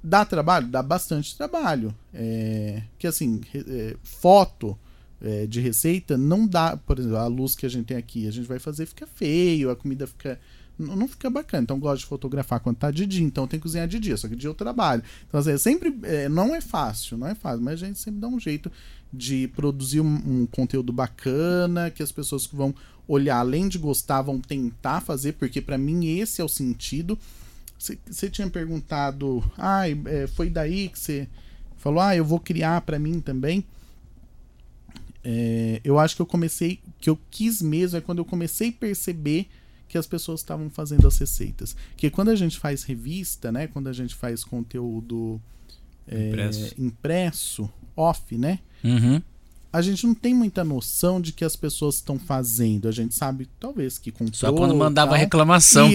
Dá trabalho? Dá bastante trabalho. É, que assim, é, foto é, de receita não dá, por exemplo, a luz que a gente tem aqui, a gente vai fazer fica feio, a comida fica não fica bacana. Então, gosto de fotografar quando tá de dia, então tem que cozinhar de dia, só que de dia eu trabalho. Então, assim, sempre. É, não é fácil, não é fácil, mas a gente sempre dá um jeito de produzir um, um, conteúdo bacana, que as pessoas que vão olhar, além de gostar, vão tentar fazer, porque para mim esse é o sentido. Você tinha perguntado, ah, foi daí que você falou, ah, eu vou criar para mim também. É, eu acho que eu comecei, que eu quis mesmo, é quando eu comecei a perceber que as pessoas estavam fazendo as receitas. Que quando a gente faz revista, né? Quando a gente faz conteúdo é, impresso. impresso. off, né? Uhum. A gente não tem muita noção de que as pessoas estão fazendo. A gente sabe, talvez, que comprou. Só quando mandava tal. reclamação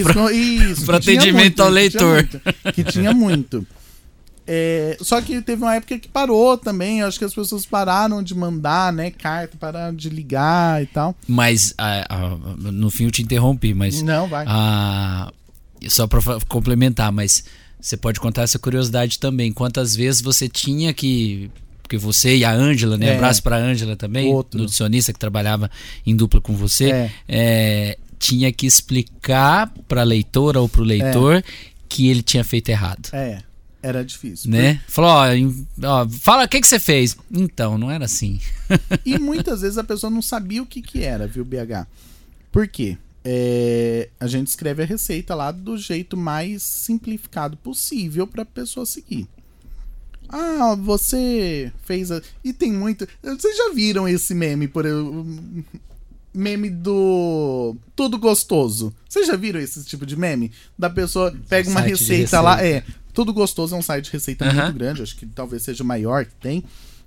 para atendimento muito, ao leitor. Que tinha muito. Que tinha muito. É, só que teve uma época que parou também. Acho que as pessoas pararam de mandar, né, carta, pararam de ligar e tal. Mas no fim eu te interrompi, mas não vai. só para complementar, mas você pode contar essa curiosidade também. Quantas vezes você tinha que porque você e a Ângela, né? É. Abraço para a Ângela também, Outro. nutricionista que trabalhava em dupla com você, é. É, tinha que explicar para a leitora ou para o leitor é. que ele tinha feito errado. É. Era difícil. Né? Porque... Falou, ó, ó, fala o que, que você fez. Então, não era assim. e muitas vezes a pessoa não sabia o que, que era, viu, BH? Por quê? É, a gente escreve a receita lá do jeito mais simplificado possível para a pessoa seguir. Ah, você fez a... E tem muito. Vocês já viram esse meme por meme do tudo gostoso. Vocês já viram esse tipo de meme? Da pessoa pega uma receita, receita, lá, é, tudo Gostoso é um site de receita uhum. muito grande, acho que talvez seja o maior que tem.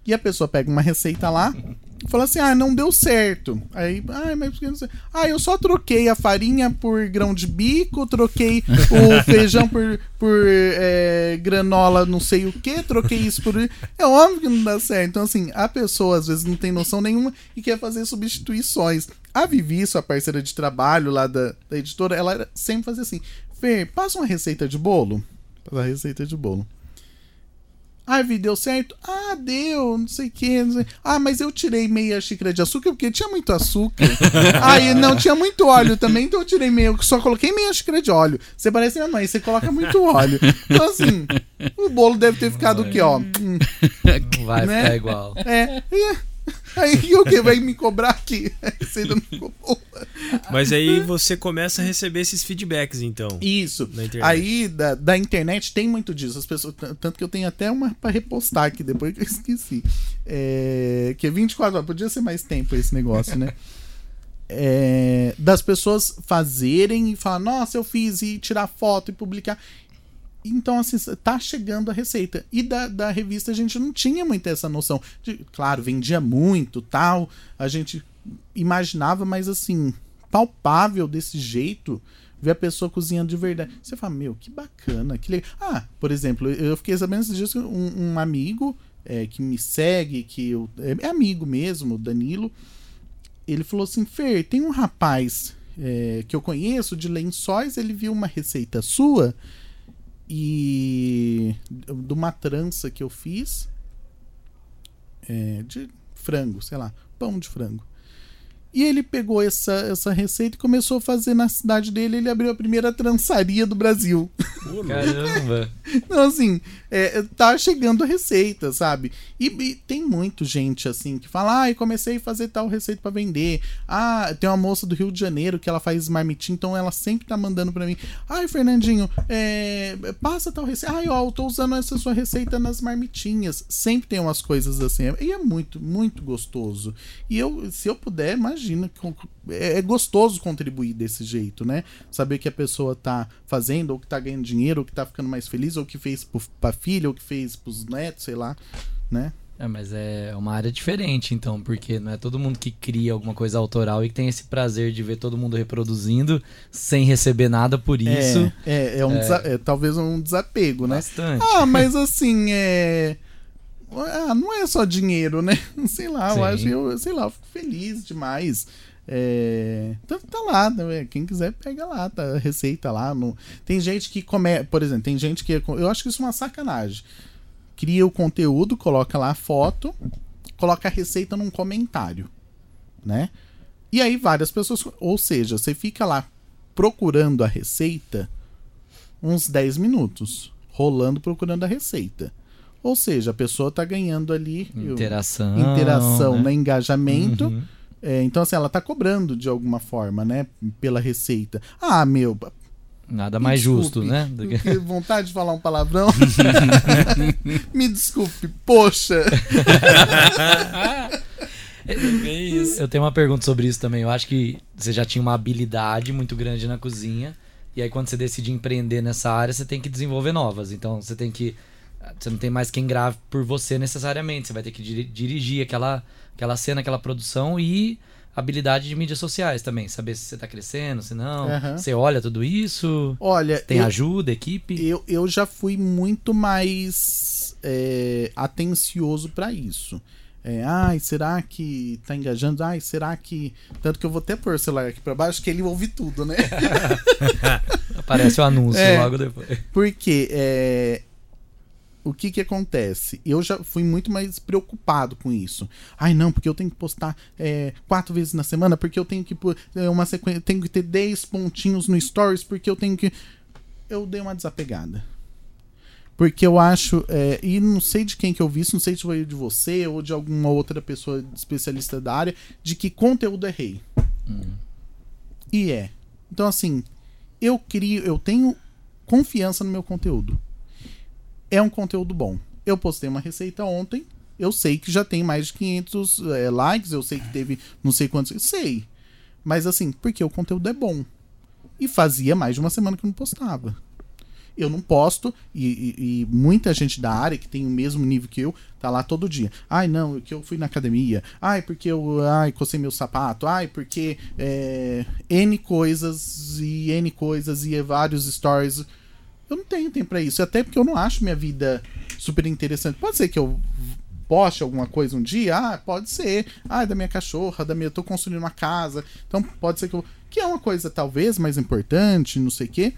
E a pessoa pega uma receita lá e fala assim: ah, não deu certo. Aí, ah, mas por que não sei? Ah, eu só troquei a farinha por grão de bico, troquei o (laughs) feijão por, por é, granola, não sei o que, troquei isso por. É óbvio que não dá certo. Então, assim, a pessoa às vezes não tem noção nenhuma e quer fazer substituições. A Vivi, sua parceira de trabalho lá da, da editora, ela sempre fazia assim: Fer, passa uma receita de bolo da receita de bolo. Ah, Vi, deu certo? Ah, deu, não sei o que. Ah, mas eu tirei meia xícara de açúcar porque tinha muito açúcar. (laughs) ah, e não, tinha muito óleo também, então eu tirei meia. Só coloquei meia xícara de óleo. Você parece minha mãe, você coloca muito óleo. Então, assim, o bolo deve ter ficado o quê, ó? Não vai né? ficar igual. É. Aí o que vai me cobrar aqui? (laughs) Você não ficou Mas aí você começa a receber esses feedbacks, então. Isso. Aí da, da internet tem muito disso. As pessoas, tanto que eu tenho até uma para repostar aqui depois que eu esqueci. É, que é 24 horas. Podia ser mais tempo esse negócio, né? (laughs) É, das pessoas fazerem e falar, nossa, eu fiz e tirar foto e publicar. Então, assim, tá chegando a receita. E da, da revista a gente não tinha muito essa noção. De, claro, vendia muito, tal. A gente imaginava, mas assim, palpável desse jeito, ver a pessoa cozinhando de verdade. Você fala, meu, que bacana, que legal. Ah, por exemplo, eu fiquei sabendo esses dias que um, um amigo é, que me segue, que eu, é, é amigo mesmo, Danilo, ele falou assim: Fer, tem um rapaz é, que eu conheço de lençóis, ele viu uma receita sua e de uma trança que eu fiz é, de frango, sei lá, pão de frango. E ele pegou essa, essa receita e começou a fazer na cidade dele. Ele abriu a primeira trançaria do Brasil. (laughs) Caramba! então, assim, é, tá chegando a receita, sabe? E, e, tem muito gente, assim, que fala: ah, eu comecei a fazer tal receita para vender. Ah, tem uma moça do Rio de Janeiro que ela faz marmitinha, então ela sempre tá mandando para mim: ai, Fernandinho, é, passa tal receita. Ai, ó, eu tô usando essa sua receita nas marmitinhas. Sempre tem umas coisas assim. E é muito, muito gostoso. E eu, se eu puder, imagina imagina é, é gostoso contribuir desse jeito, né? Saber que a pessoa tá fazendo, ou que tá ganhando dinheiro, ou que tá ficando mais feliz, ou que fez pra filha, ou que fez pros netos, sei lá, né? É, mas é uma área diferente, então, porque não é todo mundo que cria alguma coisa autoral e que tem esse prazer de ver todo mundo reproduzindo sem receber nada por é, isso. É, é, é, um é... é talvez um desapego, né? Bastante. Ah, mas assim, é ah, não é só dinheiro, né? (laughs) Sei lá, Sim. eu acho, eu, sei lá, eu fico feliz demais. É, então tá lá, né? quem quiser pega lá, tá a receita lá. No... Tem gente que come, por exemplo, tem gente que eu acho que isso é uma sacanagem. Cria o conteúdo, coloca lá a foto, coloca a receita num comentário, né? E aí várias pessoas, ou seja, você fica lá procurando a receita uns 10 minutos, rolando procurando a receita. Ou seja, a pessoa está ganhando ali interação, interação né? engajamento. Uhum. É, então, assim, ela está cobrando de alguma forma, né? Pela receita. Ah, meu. Nada mais desculpe, justo, né? (laughs) Que vontade de falar um palavrão. (laughs) me desculpe, poxa. (laughs) Eu tenho uma pergunta sobre isso também. Eu acho que você já tinha uma habilidade muito grande na cozinha. E aí, quando você decide empreender nessa área, você tem que desenvolver novas. Então, você tem que você não tem mais quem grave por você necessariamente. Você vai ter que dirigir aquela, aquela cena, aquela produção e habilidade de mídias sociais também. Saber se você está crescendo, se não. Uhum. Você olha tudo isso. Olha. Tem eu, ajuda, equipe? Eu, eu já fui muito mais é, atencioso para isso. É, ai, será que tá engajando? Ai, será que. Tanto que eu vou até pôr o celular aqui pra baixo, que ele ouve tudo, né? (laughs) Aparece o anúncio é, logo depois. Porque é, o que que acontece? Eu já fui muito mais preocupado com isso. Ai, não, porque eu tenho que postar é, quatro vezes na semana, porque eu tenho que é, uma sequência, tenho que ter 10 pontinhos no stories, porque eu tenho que. Eu dei uma desapegada. Porque eu acho, é, e não sei de quem que eu vi isso, não sei se foi de você ou de alguma outra pessoa especialista da área, de que conteúdo é rei. Hum. E é. Então, assim, eu crio, eu tenho confiança no meu conteúdo é um conteúdo bom. Eu postei uma receita ontem, eu sei que já tem mais de 500 é, likes, eu sei que teve não sei quantos, sei. Mas assim, porque o conteúdo é bom. E fazia mais de uma semana que eu não postava. Eu não posto, e, e, e, muita gente da área que tem o mesmo nível que eu, tá lá todo dia. Ai, não, que eu fui na academia. Ai, porque eu ai, cocei meu sapato. Ai, porque é, N coisas e N coisas e vários stories. Eu não tenho tempo para isso. Até porque eu não acho minha vida super interessante. Pode ser que eu poste alguma coisa um dia? Ah, pode ser. Ah, é da minha cachorra, da minha. Eu tô construindo uma casa. Então pode ser que eu. Que é uma coisa talvez mais importante, não sei o quê.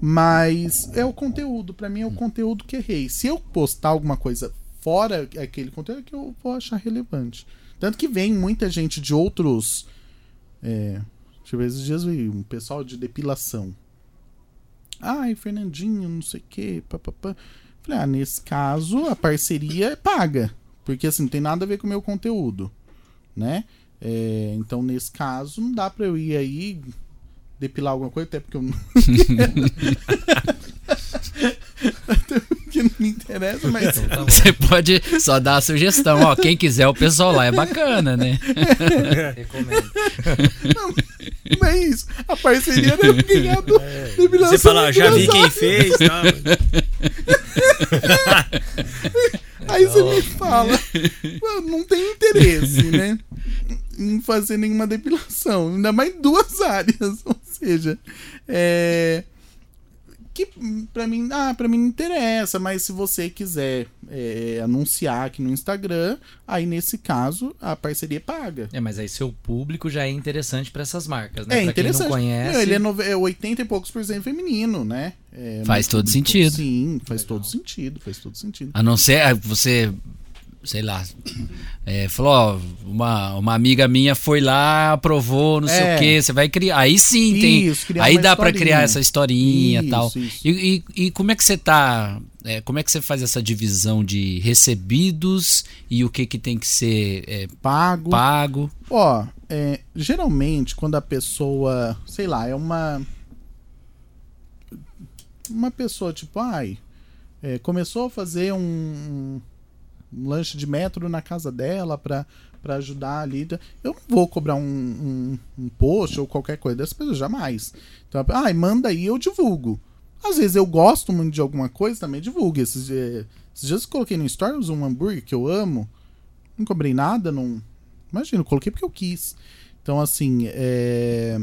Mas é o conteúdo. para mim é o conteúdo que errei. Se eu postar alguma coisa fora aquele conteúdo, é que eu vou achar relevante. Tanto que vem muita gente de outros. É, deixa eu ver, esses dias um pessoal de depilação. Ai, Fernandinho, não sei o quê, papapá. Falei, ah, nesse caso, a parceria é paga. Porque assim, não tem nada a ver com o meu conteúdo, né? É, então, nesse caso, não dá pra eu ir aí depilar alguma coisa, até porque eu não. (laughs) (laughs) não me interessa, mas. Então tá Você pode só dar a sugestão, ó. Quem quiser, o pessoal lá é bacana, né? (laughs) Recomendo. Não, não é isso. A parceria era ganhar do é. Você fala, já vi quem fez, tá? (laughs) Aí você me fala, não tem interesse, né? Em fazer nenhuma depilação. Ainda mais duas áreas. (laughs) Ou seja, é que para mim, ah, para mim não interessa, mas se você quiser é, anunciar aqui no Instagram, aí nesse caso a parceria paga. É, mas aí seu público já é interessante para essas marcas, né? É pra interessante. Quem não conhece. Ele é, no, é 80 e poucos por cento feminino, né? É, faz todo público. sentido. Sim, faz Legal. todo sentido, faz todo sentido. A não ser ah, você sei lá, é, falou, ó, uma, uma amiga minha foi lá, aprovou, não é. sei o é. quê, você vai criar. Aí sim tem. Isso, aí dá para criar essa historinha e tal. Isso. E, e, e, como é que você tá. É, como é que você faz essa divisão de recebidos e o que, que tem que ser é, pago? Pago. Ó, é, geralmente quando a pessoa, sei lá, é uma. Uma pessoa tipo, ai, começou a fazer um, um lanche de metro na casa dela para para ajudar ali. Eu não vou cobrar um, um, um, post ou qualquer coisa dessas pessoas, jamais. Então, ah, manda aí, eu divulgo. Às vezes eu gosto muito de alguma coisa, também divulgo. Esses, esses dias eu coloquei no Stories um hambúrguer que eu amo. Não cobrei nada, não. Imagina, coloquei porque eu quis. Então, assim, é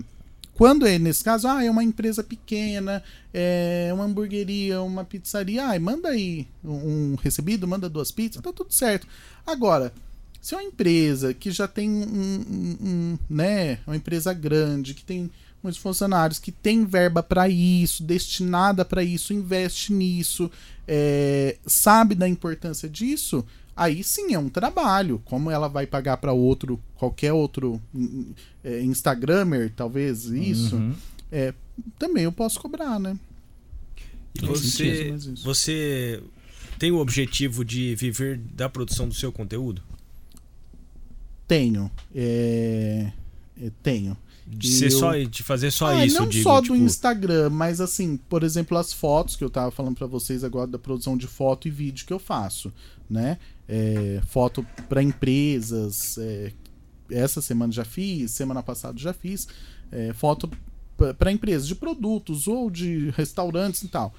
quando é nesse caso, ah, é uma empresa pequena, é uma hamburgueria, uma pizzaria, ah, manda aí um recebido, manda duas pizzas, tá tudo certo. Agora, se é uma empresa que já tem um, um, um né, uma empresa grande, que tem muitos funcionários, que tem verba para isso, destinada para isso, investe nisso, é, sabe da importância disso, aí sim é um trabalho. Como ela vai pagar para outro, qualquer outro é, Instagramer, talvez isso, uhum. é, também eu posso cobrar, né? E você, você tem o objetivo de viver da produção do seu conteúdo? Tenho. É, é tenho. De ser eu... só de fazer só ah, isso, não digo, só tipo... do Instagram, mas assim, por exemplo, as fotos que eu tava falando para vocês agora da produção de foto e vídeo que eu faço, né? É, foto para empresas, é, essa semana já fiz, semana passada já fiz, é, foto para empresas de produtos ou de restaurantes e tal.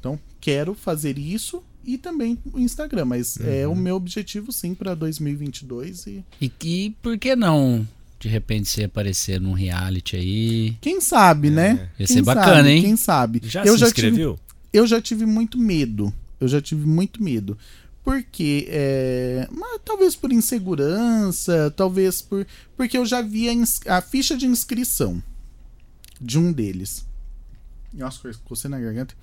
Então, quero fazer isso e também o Instagram, mas uhum. é o meu objetivo sim para 2022 e E que por que não de repente você aparecer num reality aí? Quem sabe, né? é. né? Ia ser bacana, sabe, hein? Quem sabe? Já eu se já inscreveu? Tive, eu já tive muito medo. Eu já tive muito medo. Porque, é, mas, talvez por insegurança, talvez por. Porque eu já vi a, a ficha de inscrição de um deles. Nossa, cocei na garganta.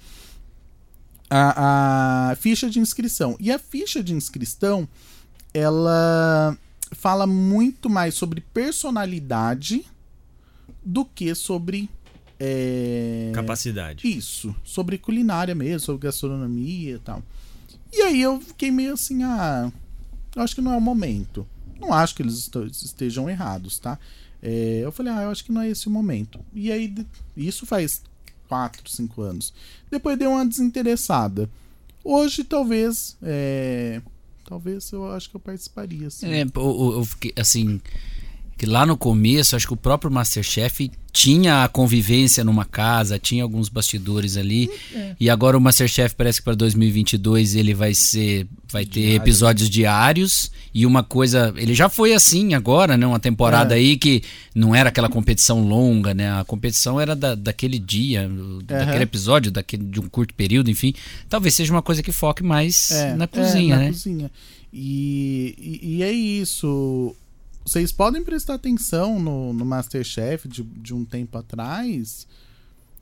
A, a ficha de inscrição. E a ficha de inscrição, ela fala muito mais sobre personalidade do que sobre. É... Capacidade. Isso. Sobre culinária mesmo, sobre gastronomia e tal. E aí eu fiquei meio assim, ah, eu acho que não é o momento. Não acho que eles estejam errados, tá? É, eu falei, ah, eu acho que não é esse o momento. E aí, isso faz 4, 5 anos. Depois deu uma desinteressada. Hoje, talvez, é, talvez eu acho que eu participaria. Assim. É, eu, eu, assim, que lá no começo, acho que o próprio Masterchef tinha a convivência numa casa, tinha alguns bastidores ali. É. E agora o Masterchef parece que para 2022 ele vai ser vai ter Diário. episódios diários e uma coisa, ele já foi assim agora, né, uma temporada é. aí que não era aquela competição longa, né? A competição era da, daquele dia, uhum. daquele episódio, daquele de um curto período, enfim. Talvez seja uma coisa que foque mais é, na cozinha, é, na né? Cozinha. E, e, e é isso vocês podem prestar atenção no, no Masterchef de, de um tempo atrás.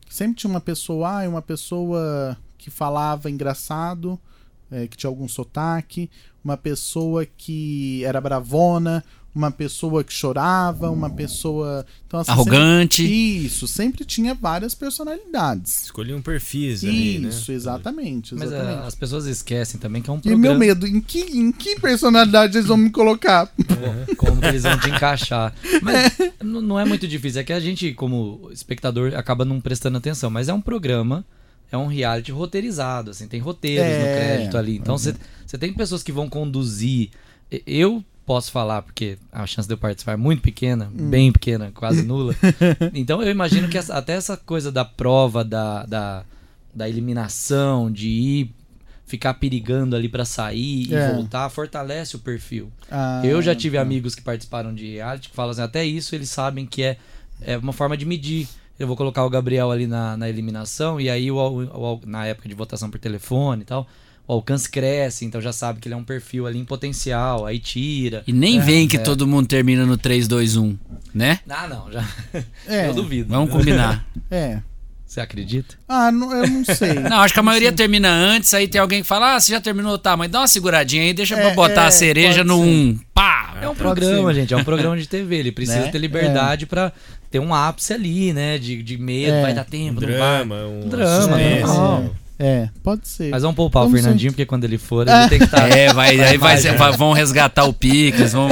Sempre tinha uma pessoa, ah, uma pessoa que falava engraçado, é, que tinha algum sotaque, uma pessoa que era bravona, uma pessoa que chorava, uma pessoa. Então, assim, Arrogante. Sempre, isso, sempre tinha várias personalidades. Escolhiam perfis ali, né? Isso, exatamente, exatamente. Mas uh, as pessoas esquecem também que é um programa. E meu medo, em que, em que personalidade eles vão me colocar? É, como que eles vão te encaixar. (laughs) Mas é. não é muito difícil, é que a gente, como espectador, acaba não prestando atenção, mas é um programa é um reality roteirizado, assim, tem roteiros é, no crédito ali. Então você uhum. tem pessoas que vão conduzir. Eu posso falar, porque a chance de eu participar é muito pequena, hum. bem pequena, quase nula. (laughs) então eu imagino que essa, até essa coisa da prova, da, da, da eliminação, de ir ficar perigando ali para sair é. e voltar, fortalece o perfil. Ah, eu já tive amigos que participaram de reality que falam assim, até isso eles sabem que é, é uma forma de medir. Eu vou colocar o Gabriel ali na, na eliminação e aí o, o, na época de votação por telefone e tal o alcance cresce, então já sabe que ele é um perfil ali em potencial, aí tira. E nem é, vem que é. todo mundo termina no 3, 2, 1, né? Ah, não, já. (laughs) É. Eu duvido. Vamos combinar. (laughs) É. Você acredita? Ah, não, eu não (laughs) sei. não, acho que a maioria termina antes, aí tem alguém que fala, ah, você já terminou, tá, mas dá uma seguradinha aí, deixa é, pra botar é, a cereja no 1. Um. Pá! É um programa, gente, é um programa de TV. Ele precisa né? ter liberdade é. pra ter um ápice ali, né? De, de medo, é. vai dar tempo, um drama, Um drama, normal. É, pode ser. Mas vamos poupar vamos o Fernandinho, ser. porque quando ele for, (laughs) ele tem que estar. Tá... É, vai, aí vai, vai, vão resgatar o Pix, vão,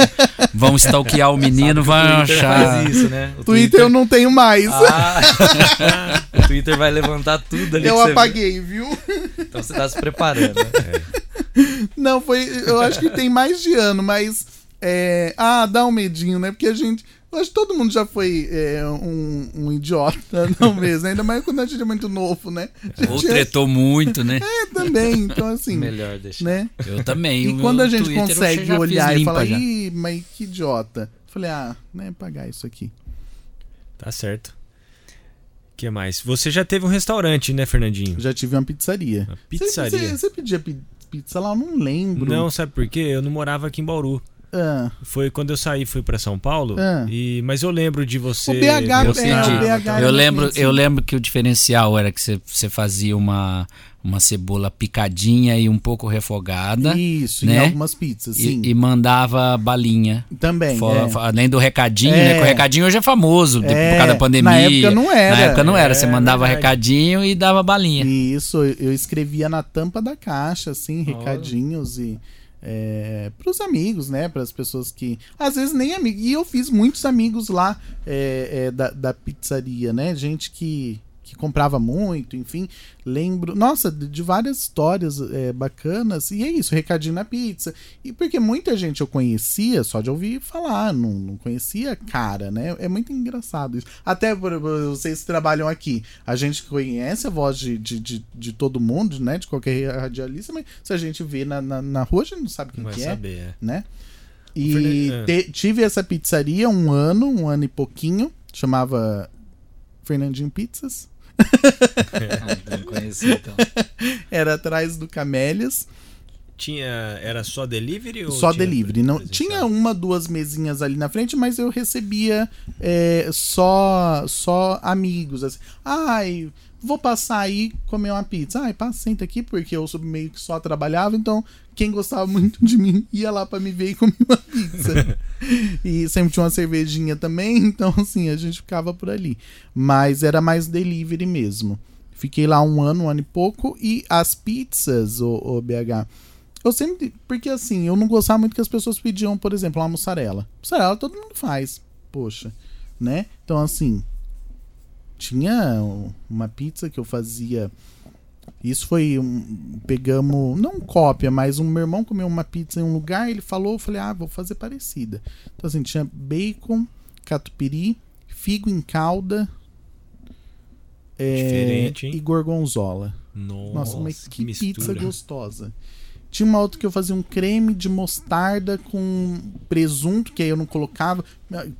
vão stalkear o menino, vão achar. Faz isso, né? O Twitter, Twitter eu não tenho mais. Ah, (laughs) o Twitter vai levantar tudo ali. Eu apaguei, viu? Então você tá se preparando. Né? É. Não, foi. Eu acho que tem mais de ano, mas. É, ah, dá um medinho, né? Porque a gente Acho que todo mundo já foi é, um, um, idiota, (laughs) não mesmo. Ainda mais quando a gente é muito novo, né? Ou tretou é... muito, né? É, também. Então, assim. Melhor deixar. Né? Eu também. E quando a gente Twitter consegue olhar e falar, ih, mas que idiota. Falei, ah, né, pagar isso aqui. Tá certo. O que mais? Você já teve um restaurante, né, Fernandinho? Já tive uma pizzaria. Uma pizzaria? Você, você, você pedia pizza lá? Eu não lembro. Não, sabe por quê? Eu não morava aqui em Bauru. Ah. Foi quando eu saí, fui para São Paulo. Ah. E, mas eu lembro de você. O BH, é, o BH eu lembro, eu lembro que o diferencial era que você, você fazia uma uma cebola picadinha e um pouco refogada. Isso, né? em algumas pizzas, sim. E, e mandava balinha. Também. For, é. Além do recadinho, é. né? Que o recadinho hoje é famoso, é. por causa da pandemia. Na época não era. Na época não era. Você é, mandava recadinho e dava balinha. Isso, eu escrevia na tampa da caixa, assim, recadinhos e é, para os amigos, né? Para as pessoas que. Às vezes nem amigos. E eu fiz muitos amigos lá é, é, da, da pizzaria, né? Gente que que comprava muito, enfim. Lembro, nossa, de várias histórias é, bacanas. E é isso, recadinho na pizza. E porque muita gente eu conhecia só de ouvir falar, não, não conhecia cara, né? É muito engraçado isso. Até vocês que trabalham aqui, a gente conhece a voz de, de, de, de, todo mundo, né? De qualquer radialista, mas se a gente vê na, na, na rua, a gente não sabe quem Vai que é, saber, é, né? E é. te, tive essa pizzaria um ano, um ano e pouquinho, chamava Fernandinho Pizzas. (laughs) não conheci, então. Era atrás do Camélias. Tinha. Era só delivery? Ou só delivery. Não, tinha uma, duas mesinhas ali na frente, mas eu recebia é, só, só amigos. Assim. Ai, vou passar aí comer uma pizza. Ai, passa, senta aqui, porque eu meio que só trabalhava, então quem gostava (laughs) muito de mim ia lá para me ver e comer uma pizza. e sempre tinha uma cervejinha também, (laughs) então assim, a gente ficava por ali. Mas era mais delivery mesmo. Fiquei lá um ano, um ano e pouco, e as pizzas, o, o BH. Eu sempre. Porque assim, eu não gostava muito que as pessoas pediam, por exemplo, uma mussarela. Mussarela todo mundo faz. Poxa, né? Então, assim. Tinha uma pizza que eu fazia isso foi um. Pegamos. Não cópia, mas um meu irmão comeu uma pizza em um lugar, ele falou, eu falei, ah, vou fazer parecida. Então, assim, tinha bacon, catupiry, figo em calda. É, e gorgonzola. Nossa, Nossa mas que, que pizza gostosa. Tinha uma outra que eu fazia um creme de mostarda com presunto, que aí eu não colocava.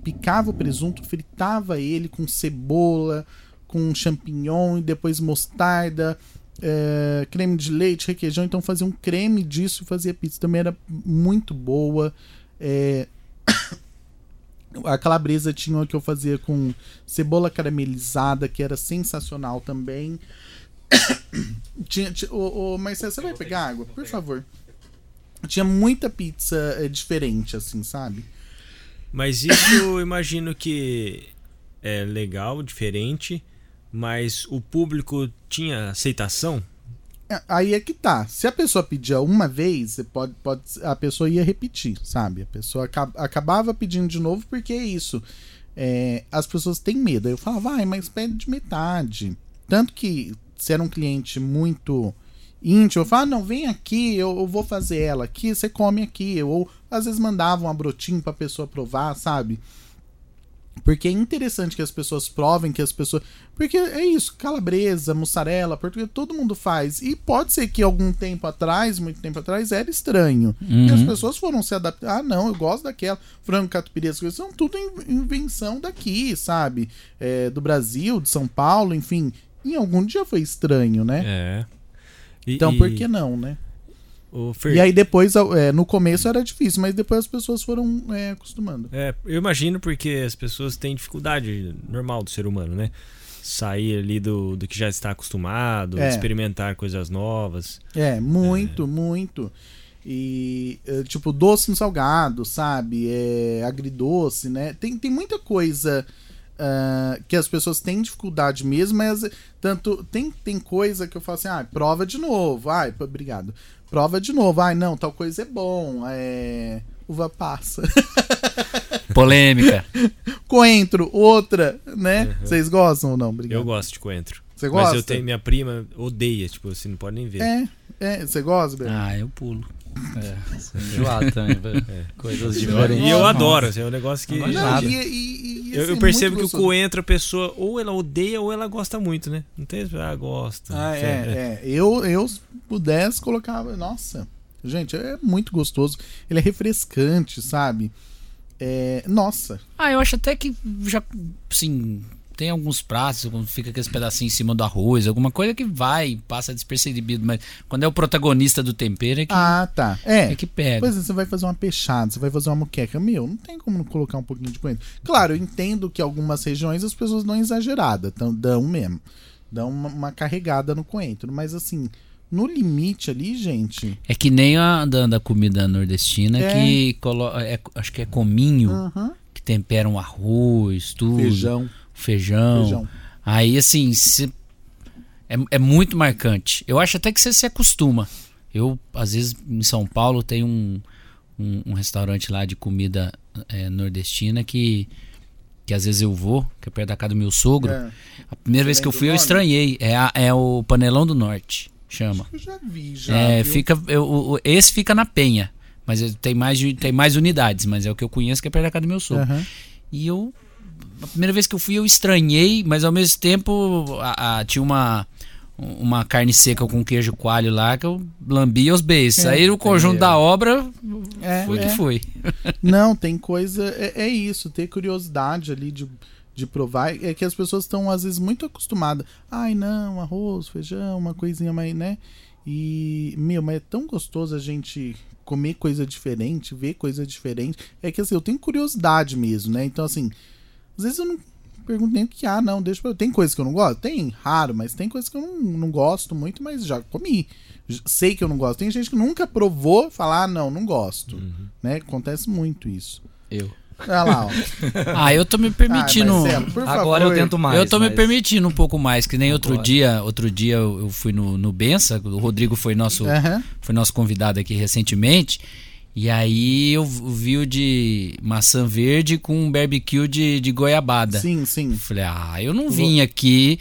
Picava o presunto, fritava ele com cebola, com champignon e depois mostarda é, creme de leite, requeijão, então fazia um creme disso e fazia pizza. Também era muito boa. É... (coughs) A calabresa tinha uma que eu fazia com cebola caramelizada, que era sensacional também. (coughs) tinha, tinha, ô, ô, Marcelo, você vai pegar água? Por favor. Tinha muita pizza é, diferente, assim, sabe? Mas isso eu imagino que é legal, diferente mas o público tinha aceitação? É, aí é que tá. Se a pessoa pedia uma vez, pode, pode, a pessoa ia repetir, sabe? A pessoa acabava pedindo de novo porque é isso. É, as pessoas têm medo. Aí eu falava, vai, mas pede de metade. Tanto que se era um cliente muito íntimo, eu falava, ah, não, vem aqui, eu, eu, vou fazer ela aqui, você come aqui. Ou às vezes mandavam um brotinho pra pessoa provar, sabe? Porque é interessante que as pessoas provem que as pessoas. Porque é isso, calabresa, mussarela, português, todo mundo faz. E pode ser que algum tempo atrás, muito tempo atrás, era estranho. Uhum. E as pessoas foram se adaptar. Ah, não, eu gosto daquela. Frango, catupiry, as coisas são tudo invenção daqui, sabe? É, do Brasil, de São Paulo, enfim. Em algum dia foi estranho, né? É. E, então, por que não, né? Fer... E aí depois, é, no começo era difícil, mas depois as pessoas foram é, acostumando. É, eu imagino porque as pessoas têm dificuldade normal do ser humano, né? sair ali do, do que já está acostumado, é. experimentar coisas novas. É, muito, muito. E, é, tipo, doce no salgado, sabe? É, agridoce, né? Tem, tem muita coisa uh, que as pessoas têm dificuldade mesmo, mas tanto tem, tem coisa que eu falo assim, ah, prova de novo. Ai, obrigado. Prova de novo. Ai, não, tal coisa é bom. É uva passa. (laughs) Polêmica. coentro, outra, né? Uhum. Vocês gostam ou não? Obrigado. Eu gosto de coentro. Você gosta? Mas eu tenho minha prima odeia, tipo, você não pode nem ver. É, é, você gosta, Bê? Ah, eu pulo. É, enjoado também, é. coisas diferentes. E eu adoro, assim, é um negócio que. Não, e, e, e, eu, eu, assim, percebo que o coentro, a pessoa, ou ela odeia ou ela gosta muito, né? Não tem. Ah, gosta. Ah, é, é. Eu, eu pudesse, colocava. Nossa. Gente, é muito gostoso. Ele é refrescante, sabe? É, nossa. Ah, eu acho até que já, sim, tem alguns pratos, quando fica aqueles pedacinhos em cima do arroz, alguma coisa que vai, passa despercebido, mas quando é o protagonista do tempero é que, ah, tá. é. é que pega. Pois é, você vai fazer uma peixada, você vai fazer uma moqueca. Meu, não tem como colocar um pouquinho de coentro. Claro, eu entendo que algumas regiões as pessoas dão exagerada, então dão mesmo. Dão uma, uma carregada no coentro, mas assim, no limite ali, gente. É que nem a da, da comida nordestina é. que coloca. É, acho que é cominho uhum. que tempera um arroz, tudo. Feijão. Feijão. Feijão. Aí, assim, se, é, é muito marcante. Eu acho até que você se acostuma. Eu, às vezes, em São Paulo, tem um, um, um restaurante lá de comida é, nordestina que que às vezes eu vou, que é perto da casa do meu sogro. É. A primeira Você vez que eu fui, eu estranhei. É, a, é o Panelão do Norte chama. Eu já vi, já. É, fica, eu, esse fica na Penha, mas tem mais, tem mais unidades, mas é o que eu conheço que é perto da casa do meu sogro. Uhum. E eu, a primeira vez que eu fui, eu estranhei, mas ao mesmo tempo a, a, tinha uma uma carne seca com queijo coalho lá que eu lambia os beijos. É, Aí o conjunto é. da obra é, foi que é. foi. (laughs) Não, tem coisa. É, é, isso, ter curiosidade ali de de provar é que as pessoas estão às vezes muito acostumadas. Ai, não, arroz, feijão, uma coisinha mais, né? E, meu, mas é tão gostoso a gente comer coisa diferente, ver coisa diferente. É que assim, eu tenho curiosidade mesmo, né? Então, assim, às vezes eu não pergunto nem o que há, não, deixa pra... Tem coisas que eu não gosto? Tem, raro, mas tem coisas que eu não, não gosto muito, mas já comi. Sei que eu não gosto. Tem gente que nunca provou falar, ah, não, não gosto. Uhum. Né? Acontece muito isso. Eu. Olha lá, ó. (laughs) Ah, eu tô me permitindo. Ah, Marcelo, Agora favor. eu tento mais. Eu tô mas... me permitindo um pouco mais, que nem Agora. outro dia, outro dia eu fui no, no Bença, o Rodrigo foi nosso, foi nosso convidado aqui recentemente. E aí eu vi o de maçã verde com um barbecue de, de goiabada. Sim, sim. Falei, ah, eu não vim aqui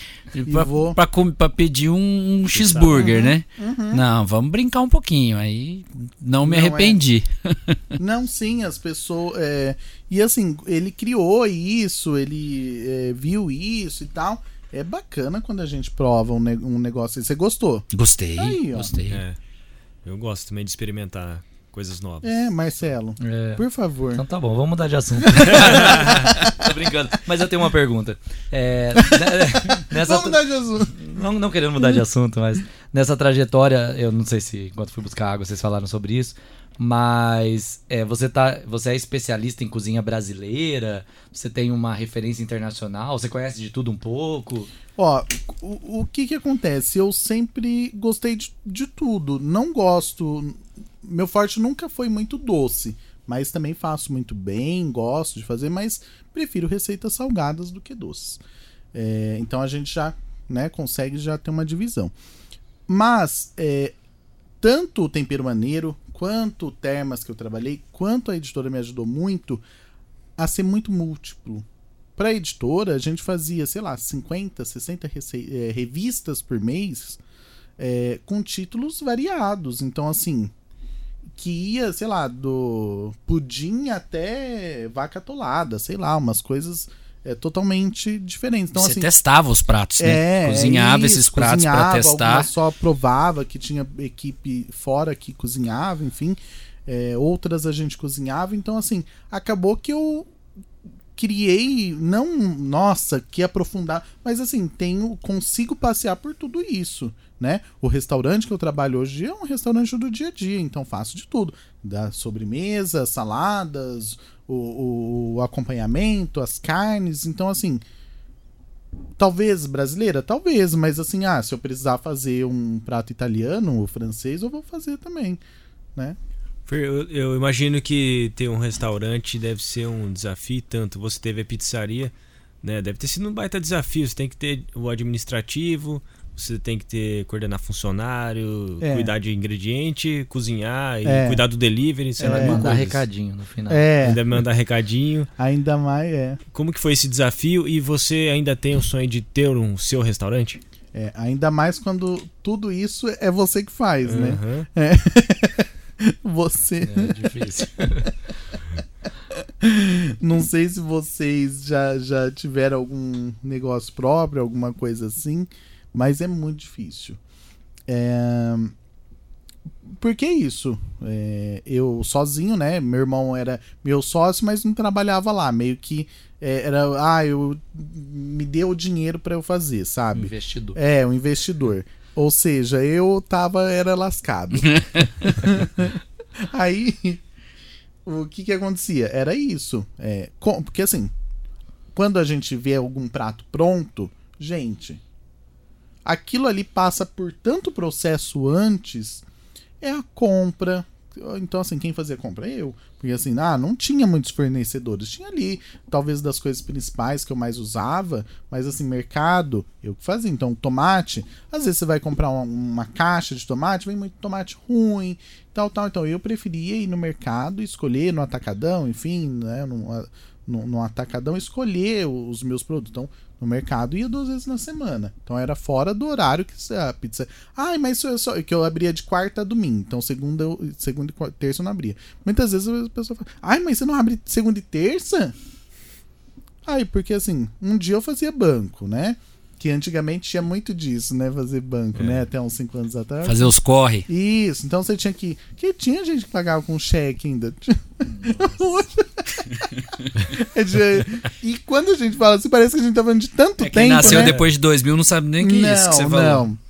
pra, vou... pra, pra, pra, pedir um, um cheeseburger, uhum, né? Uhum. Não, vamos brincar um pouquinho. Aí não me não é. arrependi. É. (laughs) não, sim, as pessoas. É... E assim, ele criou isso, ele é, viu isso e tal. É bacana quando a gente prova um, ne um negócio. Você gostou? Gostei. Aí, gostei. É, eu gosto também de experimentar coisas novas. É, Marcelo. É. Por favor. Então tá bom, vamos mudar de assunto. (laughs) Tô brincando. Mas eu tenho uma pergunta. É, né, nessa vamos mudar de assunto. Não, não querendo mudar de assunto, mas nessa trajetória, eu não sei se enquanto fui buscar água vocês falaram sobre isso. Mas é, você, tá, você é especialista em cozinha brasileira? Você tem uma referência internacional? Você conhece de tudo um pouco? Ó, o, o que que acontece? Eu sempre gostei de, de tudo. Não gosto meu forte nunca foi muito doce, mas também faço muito bem, gosto de fazer, mas prefiro receitas salgadas do que doces. É, então a gente já né, consegue já ter uma divisão. Mas é, tanto o Tempero Maneiro, quanto o Termas que eu trabalhei, quanto a editora me ajudou muito a ser muito múltiplo. Para a editora, a gente fazia, sei lá, 50, 60 é, revistas por mês é, com títulos variados. Então, assim, que ia, sei lá, do pudim até vaca atolada, sei lá, umas coisas é, totalmente diferentes. Então, Você assim, testava os pratos, né? É, cozinhava isso, esses pratos para testar. só provava que tinha equipe fora que cozinhava, enfim. É, outras a gente cozinhava. Então, assim, acabou que eu criei, não, nossa, que aprofundar, mas assim, tenho, consigo passear por tudo isso né? O restaurante que eu trabalho hoje é um restaurante do dia a dia, então faço de tudo. Da sobremesa, saladas, o, o acompanhamento, as carnes. Então, assim, Talvez brasileira? Talvez, mas assim, ah, se eu precisar fazer um prato italiano ou francês, eu vou fazer também, né? Eu, eu, imagino que ter um restaurante deve ser um desafio, tanto você teve a pizzaria, né? Deve ter sido um baita desafio. Você tem que ter o administrativo, você tem que ter coordenar funcionário, é. cuidar de ingrediente, cozinhar e é. cuidar do delivery, sei é. lá, mandar coisas. recadinho no final. É. Ainda mandar recadinho. Ainda mais, é. Como que foi esse desafio e você ainda tem o sonho de ter um seu restaurante? É, ainda mais quando tudo isso é você que faz, uhum. né? É. (laughs) (laughs) Você. É difícil. (laughs) Não sei se vocês já, já tiveram algum negócio próprio, alguma coisa assim, mas é muito difícil. É... Por que isso? É... Eu sozinho, né? Meu irmão era meu sócio, mas não trabalhava lá. Meio que é, era, ah, eu me deu o dinheiro para eu fazer, sabe? Investidor. É, um investidor. Ou seja, eu tava, era lascado. (laughs) Aí, o que que acontecia? Era isso. É, com, porque assim, quando a gente vê algum prato pronto, gente, aquilo ali passa por tanto processo antes, é a compra, então, assim, quem fazia compra? Eu. Porque, assim, ah, não tinha muitos fornecedores. Tinha ali, talvez, das coisas principais que eu mais usava, mas, assim, mercado, eu que fazia. Então, tomate, às vezes você vai comprar uma, uma caixa de tomate, vem muito tomate ruim, tal, tal. Então, eu preferia ir no mercado, escolher no atacadão, enfim, né, no, no, no atacadão, escolher os meus produtos. Então, no mercado ia duas vezes na semana. Então era fora do horário que a pizza. Ai, mas é só. Que eu abria de quarta a domingo. Então segunda, segunda e terça eu não abria. Muitas vezes a pessoa fala: Ai, mas você não abre segunda e terça? Ai, porque assim, um dia eu fazia banco, né? Que antigamente tinha muito disso, né? Fazer banco, é. né? Até uns 5 anos atrás. Fazer os corre. Isso, então você tinha que. Que tinha gente que pagava com cheque ainda. (laughs) e quando a gente fala assim, parece que a gente tá falando de tanto é tempo. nasceu né? depois de 2000 não sabe nem o que é isso que você falou. Não.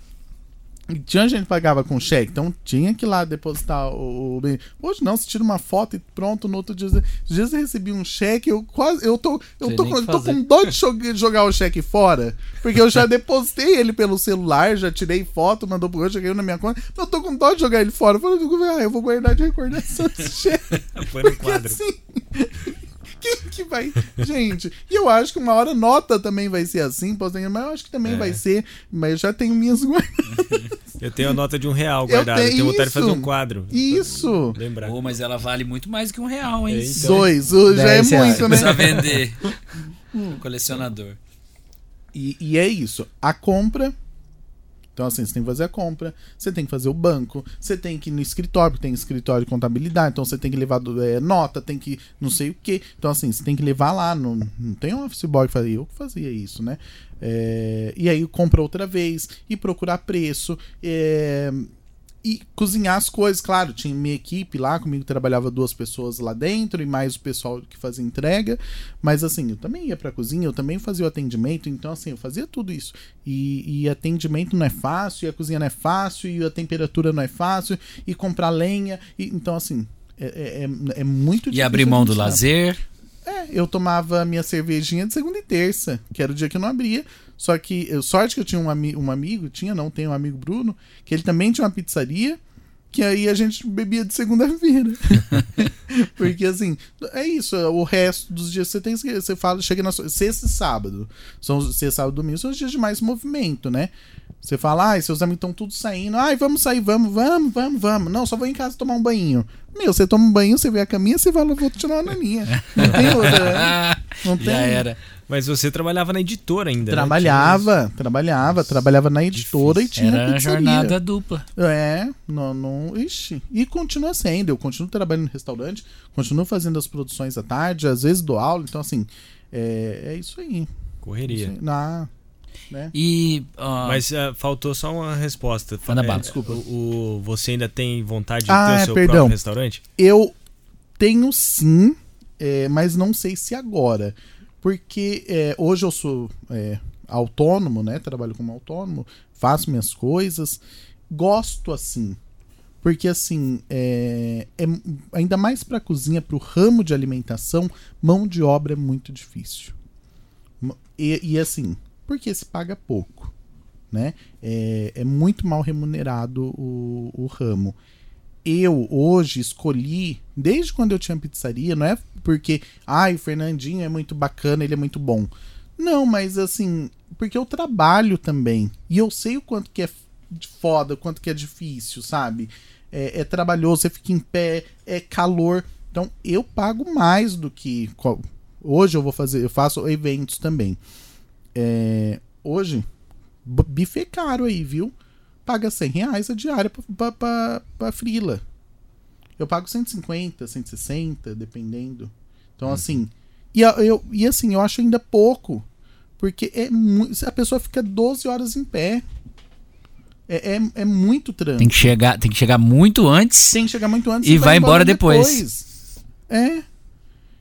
Tinha gente que pagava com cheque, então tinha que ir lá depositar o, bem. Hoje não, você tira uma foto e pronto, no outro dia. Às vezes eu recebi um cheque, eu quase. Eu tô, eu tô, com, tô com dó de jogar o cheque fora. Porque eu já (laughs) depositei ele pelo celular, já tirei foto, mandou pro outro, cheguei na minha conta. Eu tô com dó de jogar ele fora. Eu falei, ah, eu vou guardar de recordação esse (laughs) cheque. Põe no quadro. Assim, quem que vai. Gente, e eu acho que uma hora nota também vai ser assim, mas eu acho que também é. vai ser. Mas eu já tenho minhas guardadas. (laughs) Eu tenho a nota de um real guardada. Eu tenho, eu tenho vontade de fazer um quadro. Isso. Lembrar. Oh, mas ela vale muito mais que um real, hein? Então. Dois. Já é muito, né? Precisa vender. (laughs) colecionador. E, e é isso. A compra então, assim, você tem que fazer a compra, você tem que fazer o banco, você tem que ir no escritório, porque tem escritório de contabilidade, então você tem que levar é, nota, tem que não sei o que. Então, assim, você tem que levar lá. No, não tem um office boy que fazia, eu que fazia isso, né? É, e aí compra outra vez e procurar preço. É, e cozinhar as coisas, claro, tinha minha equipe lá, comigo trabalhava duas pessoas lá dentro e mais o pessoal que fazia entrega, mas assim, eu também ia pra cozinha, eu também fazia o atendimento, então assim, eu fazia tudo isso. E, e atendimento não é fácil, e a cozinha não é fácil, e a temperatura não é fácil, e comprar lenha, e, então assim, é, é, é, é muito difícil. E abrir mão do lazer? É, eu tomava minha cervejinha de segunda e terça, que era o dia que eu não abria. Só que, sorte que eu tinha um, ami um amigo, tinha não, tem um amigo Bruno, que ele também tinha uma pizzaria, que aí a gente bebia de segunda-feira. (laughs) Porque assim, é isso, o resto dos dias você tem você fala, chega na sexta e sábado. São sexta, sábado, domingo são os dias de mais movimento, né? Você fala, ai, seus amigos estão tudo saindo. Ai, vamos sair, vamos, vamos, vamos, vamos. Não, só vou em casa tomar um banho. Meu, você toma um banho, você vê a caminha, você fala, vou tirar uma naninha. Não tem (laughs) outra. Não tem. Já era. Mas você trabalhava na editora ainda, Trabalhava, né? trabalhava, Nossa, trabalhava na editora difícil. e tinha Era pizzaria. jornada dupla. É, não, não, ixi. E continua sendo, eu continuo trabalhando no restaurante, continuo fazendo as produções à tarde, às vezes dou aula, então assim, é, é isso aí. Correria. Isso aí. Na, né? E, uh... Mas uh, faltou só uma resposta. Manda é, desculpa. O, o, você ainda tem vontade de ah, ter o seu perdão. próprio restaurante? Eu tenho sim, é, mas não sei se agora. Porque é, hoje eu sou é, autônomo, né? Trabalho como autônomo, faço minhas coisas, gosto assim. Porque assim, é, é ainda mais para cozinha, para o ramo de alimentação, mão de obra é muito difícil. E, e assim, porque se paga pouco. Né? É, é muito mal remunerado o, o ramo. Eu hoje escolhi, desde quando eu tinha pizzaria, não é porque, ai, o Fernandinho é muito bacana, ele é muito bom. Não, mas assim, porque eu trabalho também. E eu sei o quanto que é foda, o quanto que é difícil, sabe? É, é trabalhoso, você fica em pé, é calor. Então eu pago mais do que. Hoje eu vou fazer, eu faço eventos também. É, hoje, bife é caro aí, viu? Paga 100 reais a diária pra, pra, pra, pra frila. Eu pago 150, 160, dependendo. Então, uhum. assim. E, eu, e assim, eu acho ainda pouco. Porque é a pessoa fica 12 horas em pé. É, é, é, muito trampo. Tem que, chegar, tem que chegar muito antes. Tem que chegar muito antes. E, e vai, embora, embora depois. depois. É.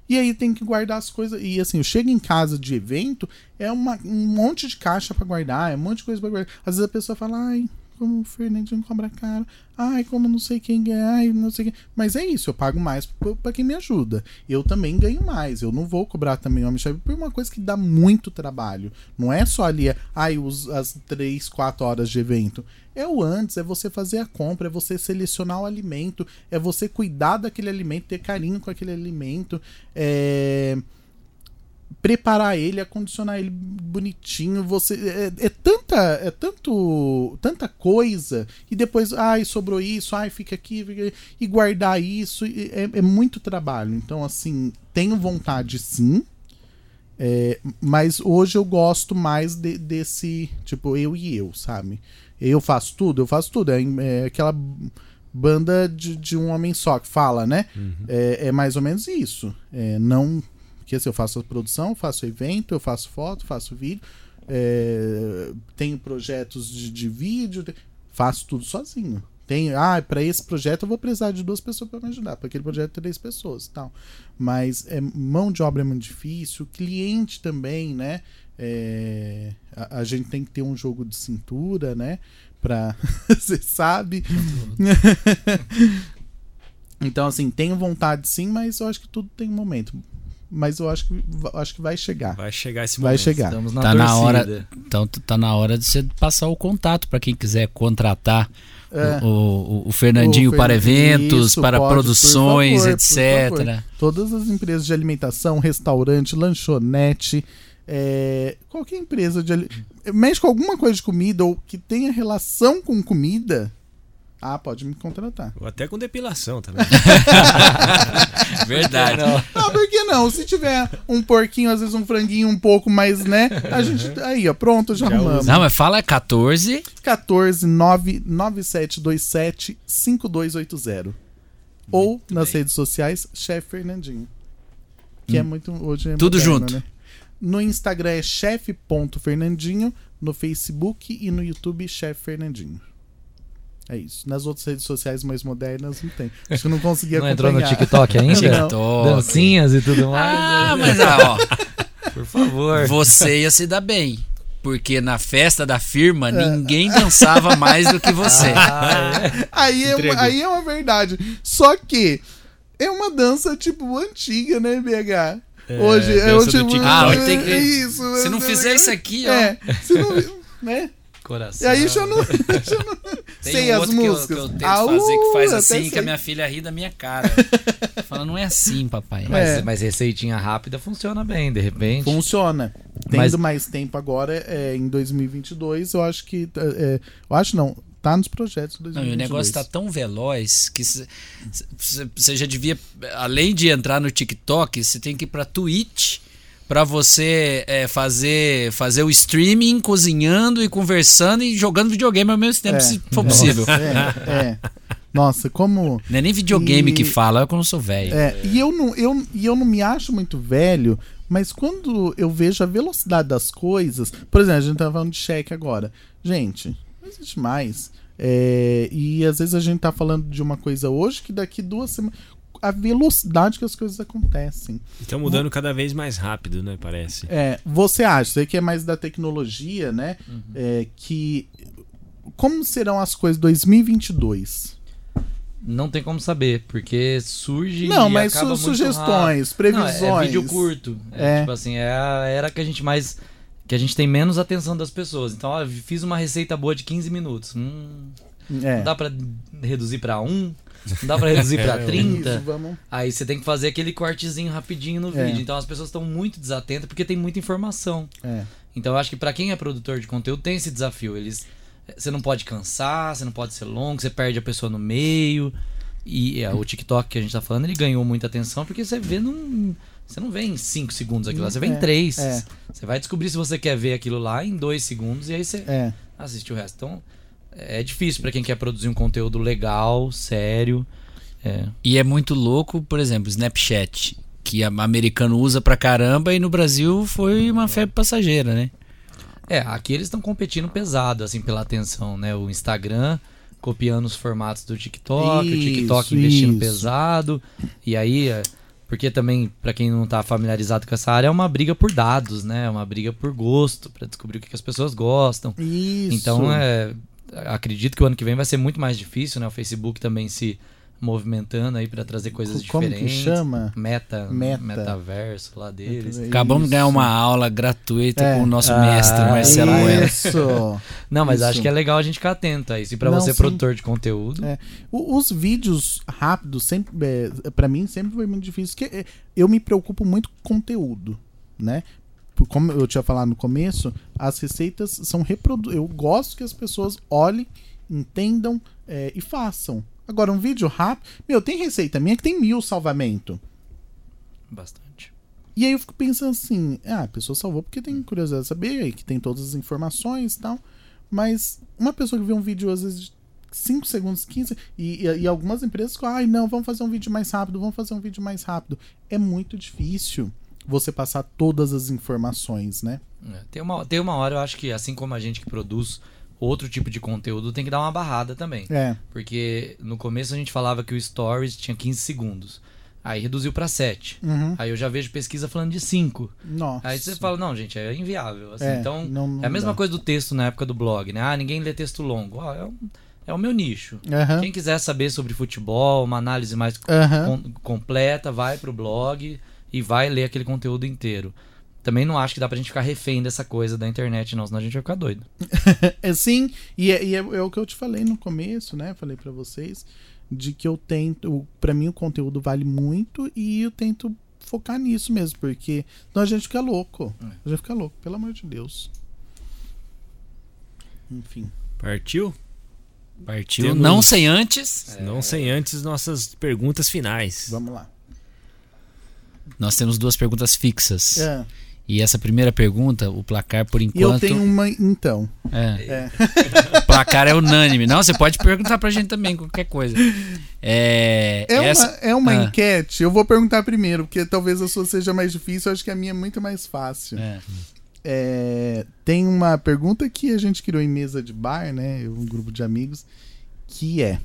E aí tem que guardar as coisas. E assim, eu chego em casa de evento, é uma, um monte de caixa para guardar, é um monte de coisa pra guardar. Às vezes a pessoa fala, ai, como o Fernandinho cobra caro, ai, como não sei quem ganha, ai, não sei quem. Mas é isso, eu pago mais para quem me ajuda. Eu também ganho mais, eu não vou cobrar também o homem-chefe por uma coisa que dá muito trabalho. Não é só ali, ai, os, as três, quatro horas de evento. É o antes, é você fazer a compra, é você selecionar o alimento, é você cuidar daquele alimento, ter carinho com aquele alimento, é preparar ele, acondicionar ele bonitinho, você é, é, tanta é tanto tanta coisa e depois ai sobrou isso, ai fica aqui, fica e guardar isso é, é muito trabalho. Então assim tenho vontade sim, é, mas hoje eu gosto mais de, desse tipo eu e eu, sabe? Eu faço tudo, eu faço tudo. É, é aquela banda de, de, um homem só que fala, né? Uhum. É, é, mais ou menos isso. É, não porque assim, eu faço a produção, faço evento, eu faço foto, faço vídeo, é, tenho projetos de, de vídeo, faço tudo sozinho. Tenho, ah, para esse projeto eu vou precisar de duas pessoas para me ajudar, para aquele projeto três pessoas, tal. Mas é, mão de obra é muito difícil, cliente também, né? É, a, a, gente tem que ter um jogo de cintura, né? Pra. (laughs) Você sabe. (laughs) então, assim, tenho vontade sim, mas eu acho que tudo tem um momento mas eu acho que, acho que vai chegar. Vai chegar esse momento. Vai chegar. Estamos na tá torcida. na hora, então tá na hora de você passar o contato para quem quiser contratar é. o, o, o, Fernandinho o para eventos, isso, para pode, produções, favor, etc. Todas as empresas de alimentação, restaurante, lanchonete, é, qualquer empresa de mexe com alguma coisa de comida ou que tenha relação com comida, ah, pode me contratar. Ou até com depilação também. (laughs) (laughs) Verdade. Não. não, por que não? Se tiver um porquinho, às vezes um franguinho um pouco mais, né? A gente. Aí, ó, pronto, já, já arrumamos. Não, mas fala 14. 14 99727 5280. Ou muito nas bem. redes sociais, Chefe Fernandinho. Que é hum. é muito. Hoje é Tudo moderno, junto. Né? No Instagram é chefe.fernandinho. No Facebook e no YouTube, Chefe Fernandinho. É isso. Nas outras redes sociais mais modernas não tem. Acho que não conseguia não acompanhar. Não entrou no TikTok (laughs) ainda? TikTok. Dancinhas e tudo mais. Ah, mas ah, ó. (laughs) Por favor. Você ia se dar bem. Porque na festa da firma, é. ninguém dançava mais do que você. (laughs) Ah, é. aí, é, aí é uma verdade. Só que é uma dança, tipo, antiga, né, BH? É, Hoje é o tipo. Ah, tem que... isso. Se não fizer isso aqui, ó. É, se não. Né? Coração. E aí já não, (laughs) já não Tem sei um as músicas. Que eu, que eu tento fazer que faz assim, que a minha filha ri da minha cara. (laughs) Fala, não é assim, papai. Mas, é. mas receitinha rápida funciona bem, de repente. Funciona. Tendo mas... mais tempo agora, é, em 2022, eu acho que. É, é, eu acho não. Tá nos projetos 2022. Não, o negócio tá tão veloz que você já devia, além de entrar no TikTok, você tem que ir pra Twitch para você é, fazer fazer o streaming, cozinhando e conversando e jogando videogame ao mesmo tempo, é. se for possível. É, é. Nossa, como. Não é nem videogame e... que fala, é como eu sou velho. É, e eu não, eu, e eu não me acho muito velho, mas quando eu vejo a velocidade das coisas. Por exemplo, a gente tá falando de cheque agora. Gente, não existe mais. É, e às vezes a gente tá falando de uma coisa hoje que daqui duas semanas a velocidade que as coisas acontecem. Estão mudando cada vez mais rápido, né? Parece. É, você acha, você que é mais da tecnologia, né? Uhum. É, que como serão as coisas 2022? Não tem como saber, porque surge. Não, mas su sugestões, previsões. Não, é, vídeo curto. É, é. Tipo assim, é a era que a gente mais que a gente tem menos atenção das pessoas. Então, ó, fiz uma receita boa de 15 minutos. Hum, é. Não dá para reduzir para um, não dá para reduzir para 30. Isso, vamos... Aí você tem que fazer aquele cortezinho rapidinho no é. vídeo. Então as pessoas estão muito desatentas porque tem muita informação. É. Então eu acho que para quem é produtor de conteúdo tem esse desafio. Eles você não pode cansar, você não pode ser longo, você perde a pessoa no meio. E é, o TikTok que a gente tá falando, ele ganhou muita atenção porque você vê num. Você não vê em 5 segundos aquilo lá, você vê em 3. É, é. Você vai descobrir se você quer ver aquilo lá em 2 segundos e aí você é. assiste o resto. Então, é difícil para quem quer produzir um conteúdo legal, sério. É. E é muito louco, por exemplo, Snapchat, que o americano usa pra caramba e no Brasil foi uma febre passageira, né? É, aqui eles estão competindo pesado, assim, pela atenção, né? O Instagram copiando os formatos do TikTok, isso, o TikTok investindo isso. pesado. E aí, é, porque também, para quem não tá familiarizado com essa área, é uma briga por dados, né? É uma briga por gosto, para descobrir o que, que, as pessoas gostam. Isso. Então, é, acredito que o ano que vem vai ser muito mais difícil, né? O Facebook também se movimentando aí para trazer coisas Como diferentes. Como que chama? Meta, Meta. Metaverso lá deles. Acabamos de ganhar uma aula gratuita é. com o nosso ah, mestre Marcelo Isso. (laughs) Não, mas isso. acho que é legal a gente ficar atento a isso. E para você sim. produtor de conteúdo. É. Os vídeos rápidos sempre é, para mim sempre foi muito difícil, porque é, eu me preocupo muito com conteúdo, né? Como eu tinha falado no começo, as receitas são reprodu eu gosto que as pessoas olhem, entendam é, e façam. Agora, um vídeo rápido. Meu, tem receita minha que tem mil salvamento. Bastante. E aí eu fico pensando assim: ah, a pessoa salvou porque tem curiosidade de saber, que tem todas as informações e tal. Mas uma pessoa que vê um vídeo, às vezes, de 5 segundos, 15, e, e, e algumas empresas falam, ai, não, vamos fazer um vídeo mais rápido, vamos fazer um vídeo mais rápido. É muito difícil você passar todas as informações, né? É, tem, uma, tem uma hora, eu acho que assim como a gente que produz outro tipo de conteúdo tem que dar uma barrada também. É. Porque no começo a gente falava que o Stories tinha 15 segundos. Aí reduziu para 7. Uhum. Aí eu já vejo pesquisa falando de 5. Nossa. Aí você fala, não, gente, é inviável. Assim, é, então, não, não é a mesma dá. coisa do texto na época do blog, né? Ah, ninguém lê texto longo. Ah, é, um, é o meu nicho. Uhum. Quem quiser saber sobre futebol, uma análise mais uhum. com, completa, vai pro blog e vai ler aquele conteúdo inteiro também não acho que dá pra gente ficar refém dessa coisa da internet, não, senão a gente vai ficar doido. (laughs) é, sim, e, é, e é, é, o que eu te falei no começo, né? Falei para vocês, de que eu tento. para mim o conteúdo vale muito e eu tento focar nisso mesmo, porque senão a gente fica louco. É. A gente fica louco, pelo amor de Deus. Enfim. Partiu? Partiu. Temos... Não sem antes. É... Não sem antes nossas perguntas finais. Vamos lá. Nós temos duas perguntas fixas. É. E essa primeira pergunta, o placar por enquanto. Eu tenho uma então. É. é. o placar é unânime. Não, você pode perguntar pra gente também, qualquer coisa. É, é essa... uma, é uma ah. enquete. Eu vou perguntar primeiro, porque talvez a sua seja mais difícil. Eu acho que a minha é muito mais fácil. É. É, tem uma pergunta que a gente criou em mesa de bar, né? Um grupo de amigos, que é: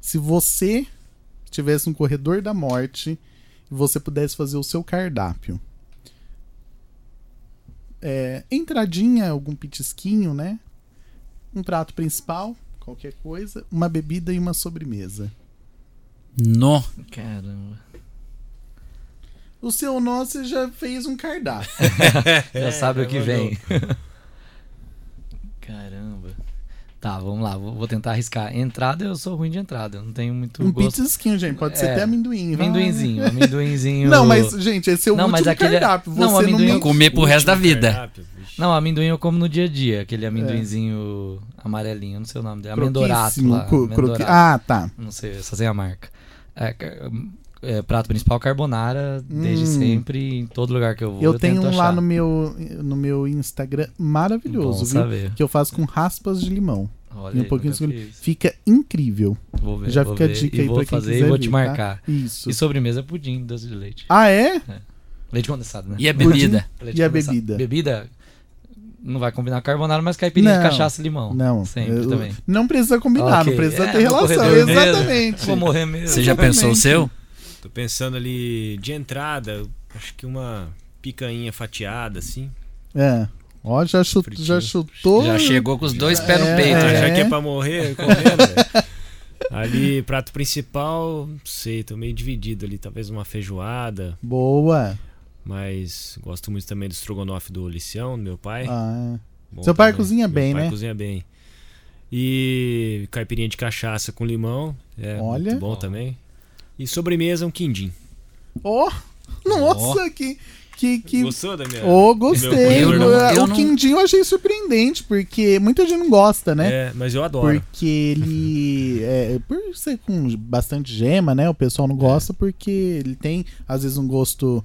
se você tivesse um corredor da morte você pudesse fazer o seu cardápio é, entradinha, algum pitisquinho, né? Um prato principal, qualquer coisa, uma bebida e uma sobremesa. Nó. Caramba. O seu nó você já fez um cardápio. (laughs) já é, sabe o que vem. (laughs) Caramba. Tá, vamos lá, vou, tentar arriscar. Entrada, eu sou ruim de entrada, eu não tenho muito um gosto. pizzasquinho, gente, pode ser é, até amendoim. Amendoinzinho, amendoinzinho. Não, mas, gente, esse é o não, último mas aquele... cardápio. Você não, amendoim... Não... Comer pro resto da vida. Cardápio, não, amendoim eu como no dia a dia, aquele amendoinzinho é. amarelinho, não sei o nome dele. Amendorato lá. Amendorato. Ah, tá. Não sei, só sei a marca. É, é, prato principal carbonara, desde hum. sempre, em todo lugar que eu vou. Eu, eu tenho um lá no meu, no meu Instagram maravilhoso, Bom viu? Saber. Que eu faço com raspas de limão. Olha e um pouquinho de Fica incrível. Vou ver. Já fica ver. a dica e aí vou pra quem fazer quiser e vou te marcar. Tá? Isso. E sobremesa é pudim, doce de leite. Ah, é? é. Leite condensado, né? E a bebida? e a bebida? Bebida não vai combinar carbonara, mas caipirinha não, de cachaça e limão. Não. Sempre eu, também. Não precisa combinar, okay. não precisa é, ter relação. Exatamente. Vou morrer mesmo. Você já Exatamente. pensou o seu? Tô pensando ali de entrada, acho que uma picanha fatiada, assim. É. Ó, já, chut, já chutou. Já chegou com os dois pés é, no peito. É. Já que é pra morrer comendo, (laughs) Ali, prato principal, não sei, tô meio dividido ali. Talvez uma feijoada. Boa. Mas gosto muito também do estrogonofe do Licião, do meu pai. Ah, é. Seu pai cozinha meu bem, pai né? cozinha bem. E caipirinha de cachaça com limão. É Olha. muito bom também. E sobremesa, um quindim. Oh! Nossa, que. Que, que... Gostou da minha? Oh, gostei. Eu o não... quindim eu achei surpreendente, porque muita gente não gosta, né? É, mas eu adoro. Porque ele. (laughs) É, por ser com bastante gema, né? O pessoal não gosta, porque ele tem, às vezes, um gosto.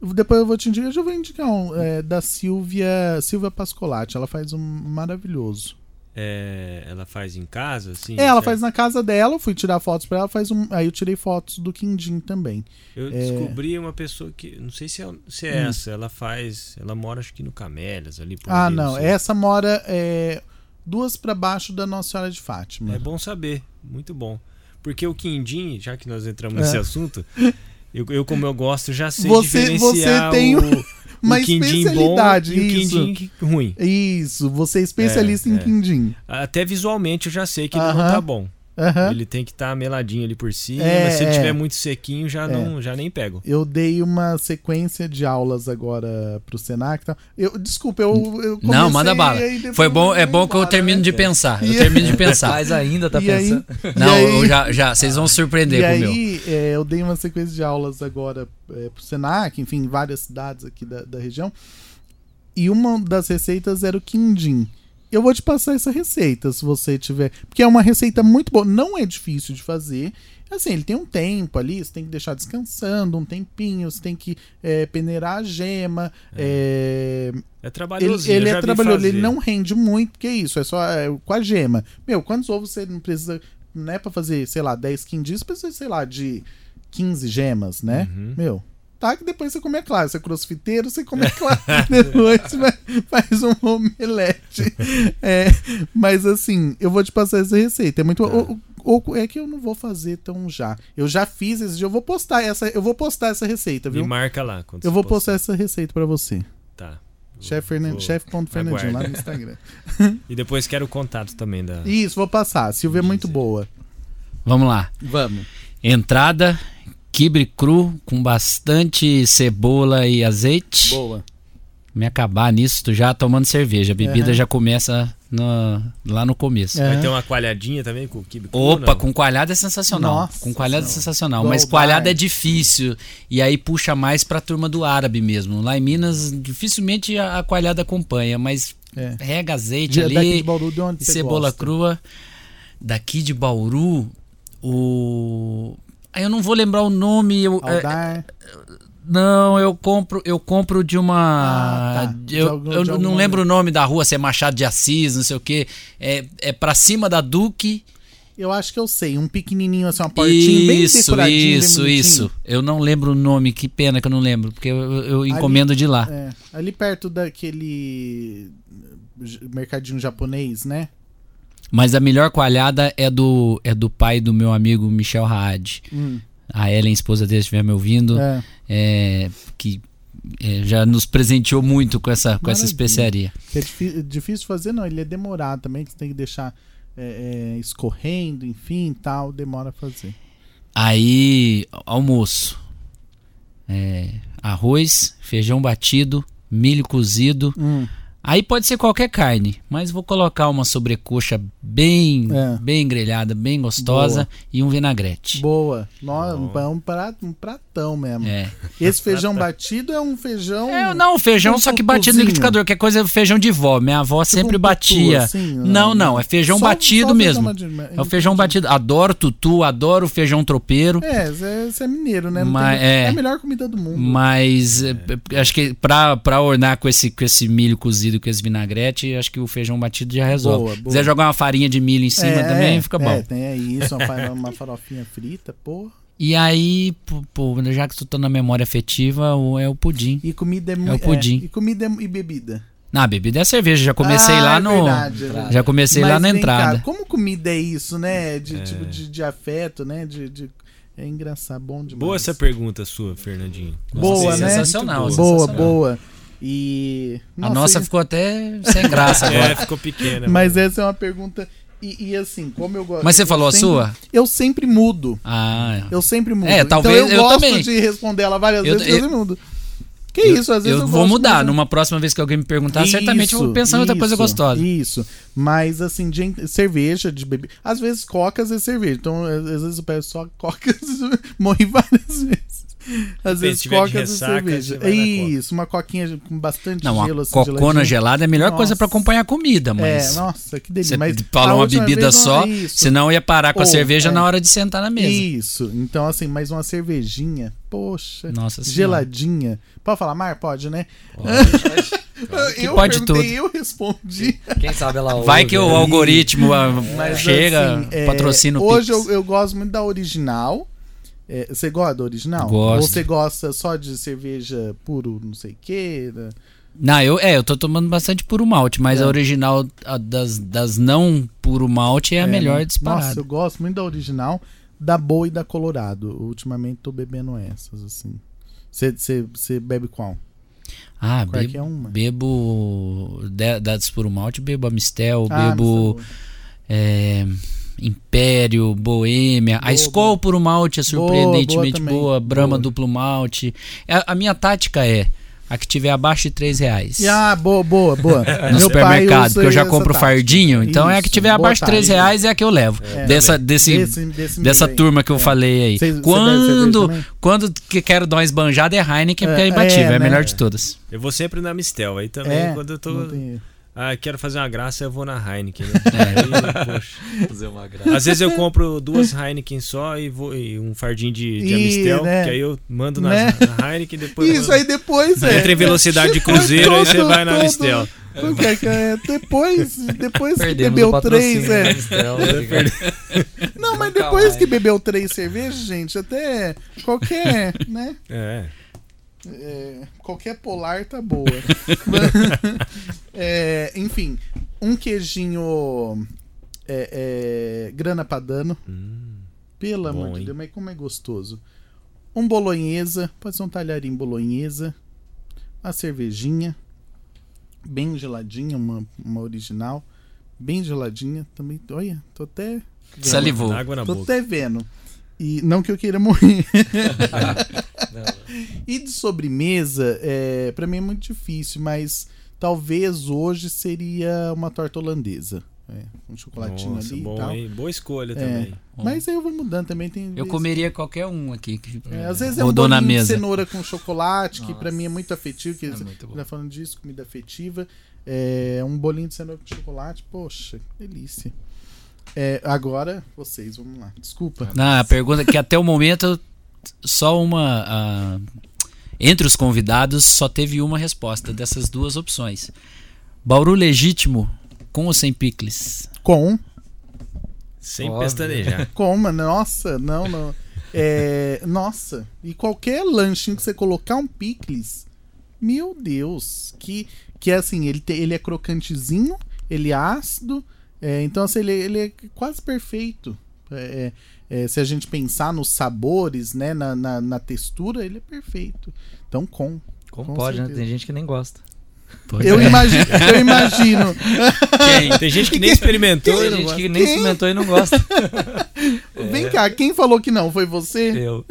Depois eu vou te indicar, eu já vou indicar um é, da Silvia, Silvia Pascolati. Ela faz um maravilhoso. É, ela faz em casa, assim? É, ela certo? faz na casa dela, eu fui tirar fotos pra ela, faz um. Aí eu tirei fotos do Quindim também. Eu é... descobri uma pessoa que. Não sei se é, se é hum. essa, ela faz. Ela mora acho que no Camélias ali por Ah, ali, não. essa mora é, duas para baixo da Nossa Senhora de Fátima. É bom saber, muito bom. Porque o Quindim, já que nós entramos nesse é. assunto, (laughs) eu, eu, como eu gosto, já sei você, diferenciar você tem o (laughs) uma especialidade. Bom e o quindim ruim. Isso, você é especialista é, em é. quindim. Até visualmente eu já sei que uh -huh. não tá bom. Uh -huh. Ele tem que estar tá meladinho ali por cima, É, mas se ele é. tiver muito sequinho, já, não, já nem pego. Eu dei uma sequência de aulas agora pro Senac. Tá? Eu, desculpa, eu, eu Não, manda bala. Foi bom, é bom que eu termino né? de pensar. Eu termino de pensar. Mas ainda tá E aí- pensando. Não, aí- eu já, já, vocês vão surpreender E com o meu. aí, é, eu dei uma sequência de aulas agora é, pro Senac, enfim, em várias cidades aqui da, da região. E uma das receitas era o quindim. Eu vou te passar essa receita, se você tiver. Porque é uma receita muito boa. Não é difícil de fazer. Assim, ele tem um tempo ali, você tem que deixar descansando um tempinho, você tem que é, peneirar a gema. é, É ele trabalhosinho, ele já é trabalhoso, ele não rende muito, porque é isso, é só é, com a gema. Meu, quantos ovos você não precisa, não é pra fazer, sei lá, 10 quindins, precisa, sei lá, de 15 gemas, né? Uhum. Meu, tá que depois você come a clara. Você é crossfiteiro, você come a clara. (laughs) depois faz um omelete. É, mas assim, eu vou te passar essa receita. É muito. o- o- é que eu não vou fazer tão já. Eu já fiz esse dia. Eu vou postar essa. Eu vou postar essa receita, Me viu? marca lá. quando Eu vou postar essa receita pra você. Tá. Chefe Fernan... Vou- Chef.fernandinho lá no Instagram. (laughs) E depois quero o contato também da. Isso, vou passar. A Silvia é muito boa. Vamos lá. Vamos. Entrada, quibe cru com bastante cebola e azeite. Boa. Me acabar nisso, tu já tomando cerveja. A bebida Aham. já começa no- lá no começo. É. Vai ter uma coalhadinha também com o kibe cru, Opa, com coalhada é sensacional. Nossa com coalhada é sensacional. Mas coalhada é difícil. E aí puxa mais pra turma do árabe mesmo. Lá em Minas, dificilmente a, a coalhada acompanha, mas É. rega azeite de ali, Bauru, de onde e você cebola gosta? crua. Daqui de Bauru, o. Eu não vou lembrar o nome. Eu, é, Aldar. não, eu compro, eu compro de uma. Ah, tá. De Eu, algum- eu não lembro o nome da rua, se é Machado de Assis, não sei o que. É, é pra cima da Duque. Eu acho que eu sei. Um pequenininho assim, uma portinha bem Isso, decoradinha. isso, bonitinho. isso. Eu não lembro o nome, que pena que eu não lembro, porque eu, eu encomendo de lá. É, ali perto daquele mercadinho japonês, né? Mas a melhor coalhada é do, é do pai do meu amigo Michel Haad. Hum, A Ellen, esposa dele, estiver me ouvindo, é. é, que é, já nos presenteou muito com essa, com essa especiaria. É difí- difícil fazer, não. Ele é demorado também, que você tem que deixar é, é, escorrendo, enfim, tal. Demora a fazer. Aí, almoço. É, arroz, feijão batido, milho cozido. Hum, Aí pode ser qualquer carne, mas vou colocar uma sobrecoxa bem, É. bem grelhada, bem gostosa e um vinagrete. boa. Nossa, Bom. um, prato, um pratão mesmo. É. Esse (laughs) feijão batido é um feijão. É, não, feijão um só que batido no liquidificador, que é coisa feijão de vó. Minha avó sempre um tutu, batia. assim, não, não, é feijão Só- batido só mesmo. feijão É o feijão batido. Adoro tutu, adoro feijão tropeiro. É, você é mineiro, né? Mas- tem- é. a melhor comida do mundo. Mas é, é, acho que pra, pra ornar com esse, com esse milho cozido, com esse vinagrete, acho que o feijão batido já resolve. Boa, Se boa. quiser jogar uma farinha de milho em cima É, também, é, fica é, bom. tem aí isso, uma, fa- uma farofinha frita, pô. E aí, pô, já que tu tá na memória afetiva, o, é o pudim. E comida é muito. o pudim. e comida é- e bebida. Na bebida é cerveja, já comecei Ah, lá é no. verdade, é verdade. Já comecei Mas lá na entrada. cá, como comida é isso, né? De, tipo, de, de afeto, né? De, de- É engraçado, bom demais. Boa essa pergunta sua, Fernandinho. Boa, Gostei. né? Sensacional, Boa, sensacional. boa. E. A nossa e- ficou até sem graça (laughs) agora. É, ficou pequena. Mas essa é uma pergunta. E, e assim, como eu gosto. Mas você falou a sempre- sua? Eu sempre mudo. Ah, Eu sempre mudo. É, talvez- então eu, eu gosto também. de responder ela várias Eu- vezes, eu, eu- mudo. Que isso, às vezes eu, eu vou mudar. Numa próxima vez que alguém me perguntar, isso, certamente eu vou pensar em outra coisa gostosa. Isso. Mas assim, de cerveja, de bebida. Às vezes coca, às vezes cerveja. Então, às vezes eu pego só coca, (laughs) morri várias vezes. (laughs) Às vezes coca, às vezes cerveja. Isso, uma coquinha com bastante não, gelo. Assim, cocona gelada é a melhor nossa. coisa para acompanhar a comida, mas. É, nossa, que delícia. Você mas fala uma bebida só, é senão ia parar com oh, a cerveja é. na hora de sentar na mesa. Isso. Então, assim, mais uma cervejinha. Poxa. Nossa Geladinha. Pode falar, Mar? Pode, né? Pode. (laughs) eu pode tudo. Eu respondi. Quem sabe ela ouve, Vai que o algoritmo ah, Mas, chega, assim, é, patrocina o Hoje eu, eu, gosto muito da original. É, você gosta da original? Gosto. Ou você gosta só de cerveja puro, não sei o quê? Não, eu, é, eu tô tomando bastante puro malte, mas é. a original a das, das não puro malte é a é, melhor disparada. Nossa, eu gosto muito da original, da boa e da Colorado. Ultimamente tô bebendo essas, assim. Você bebe qual? Ah, bebo, é uma? bebo das puro malte, bebo Amistel, ah, bebo é, Império, Boêmia. Boa, a Skol puro malte é surpreendentemente boa, boa, boa Brahma duplo malte. A, a minha tática é a que tiver abaixo de 3 reais. Ah, boa, boa, boa. (laughs) No supermercado, porque eu já compro fardinho. Então Isso, é a que tiver abaixo de 3 reais é a que eu levo. É, dessa desse, desse, desse dessa turma que eu é. falei aí. Cê, quando cê quando que quero dar uma esbanjada é Heineken, porque é, é imbatível, é, é a melhor né? de todas. Eu vou sempre na Mistel, aí também é, quando eu tô... Ah, quero fazer uma graça, eu vou na Heineken, né? (laughs) Aí, poxa. Fazer uma graça. Às vezes eu compro duas Heineken só e, vou, e um fardinho de, de Amistel, né? que aí eu mando na, né? na Heineken e depois. Isso, aí depois. É. Entra em velocidade (laughs) de cruzeiro e você vai na Amistel. É, depois, depois que bebeu três, é. (laughs) Não, mas depois que bebeu três cervejas, gente, até qualquer, né? É. É, qualquer polar tá boa. É, enfim, um queijinho é, é grana padano. Hum, Pelo amor de Deus, mas como é gostoso. Um bolonhesa, pode ser um talharinho bolonhesa. Uma cervejinha, bem geladinha, uma, uma original. Bem geladinha também. Olha, tô até. Vendo. Salivou. Água na tô boca. até vendo. E não que eu queira morrer. (laughs) e de sobremesa, é, para mim é muito difícil, mas talvez hoje seria uma torta holandesa. É, um chocolatinho Nossa, ali bom, e tal. Hein? Boa escolha é, também. Mas aí eu vou mudando também. Tem eu comeria qualquer um aqui. Que, é, às vezes é um bolinho de cenoura com chocolate, Nossa, que para mim é muito afetivo. Que é muito tá falando disso, comida afetiva. É, um bolinho de cenoura com chocolate, poxa, delícia. É, agora, vocês, vamos lá. Desculpa. Não, a pergunta é que até o momento, só uma. Uh, entre os convidados, só teve uma resposta dessas duas opções. Bauru legítimo com ou sem picles? Com. Sem Óbvio. pestanejar. Com, mano. Nossa, não, não. É, nossa. E qualquer lanchinho que você colocar um picles, meu Deus. Que, que é assim, ele, te, ele é crocantezinho, ele é ácido é, então, assim, ele, ele é quase perfeito. É, é, é, se a gente pensar nos sabores, né, na, na, na, textura, ele é perfeito. Então, com. Como com pode, né? Tem gente que nem gosta. eu, é. imagino, eu imagino. (laughs) Quem? Tem gente que nem experimentou. Tem gente que nem experimentou e não gosta. (laughs) Vem cá, quem falou que não? Foi você? Eu.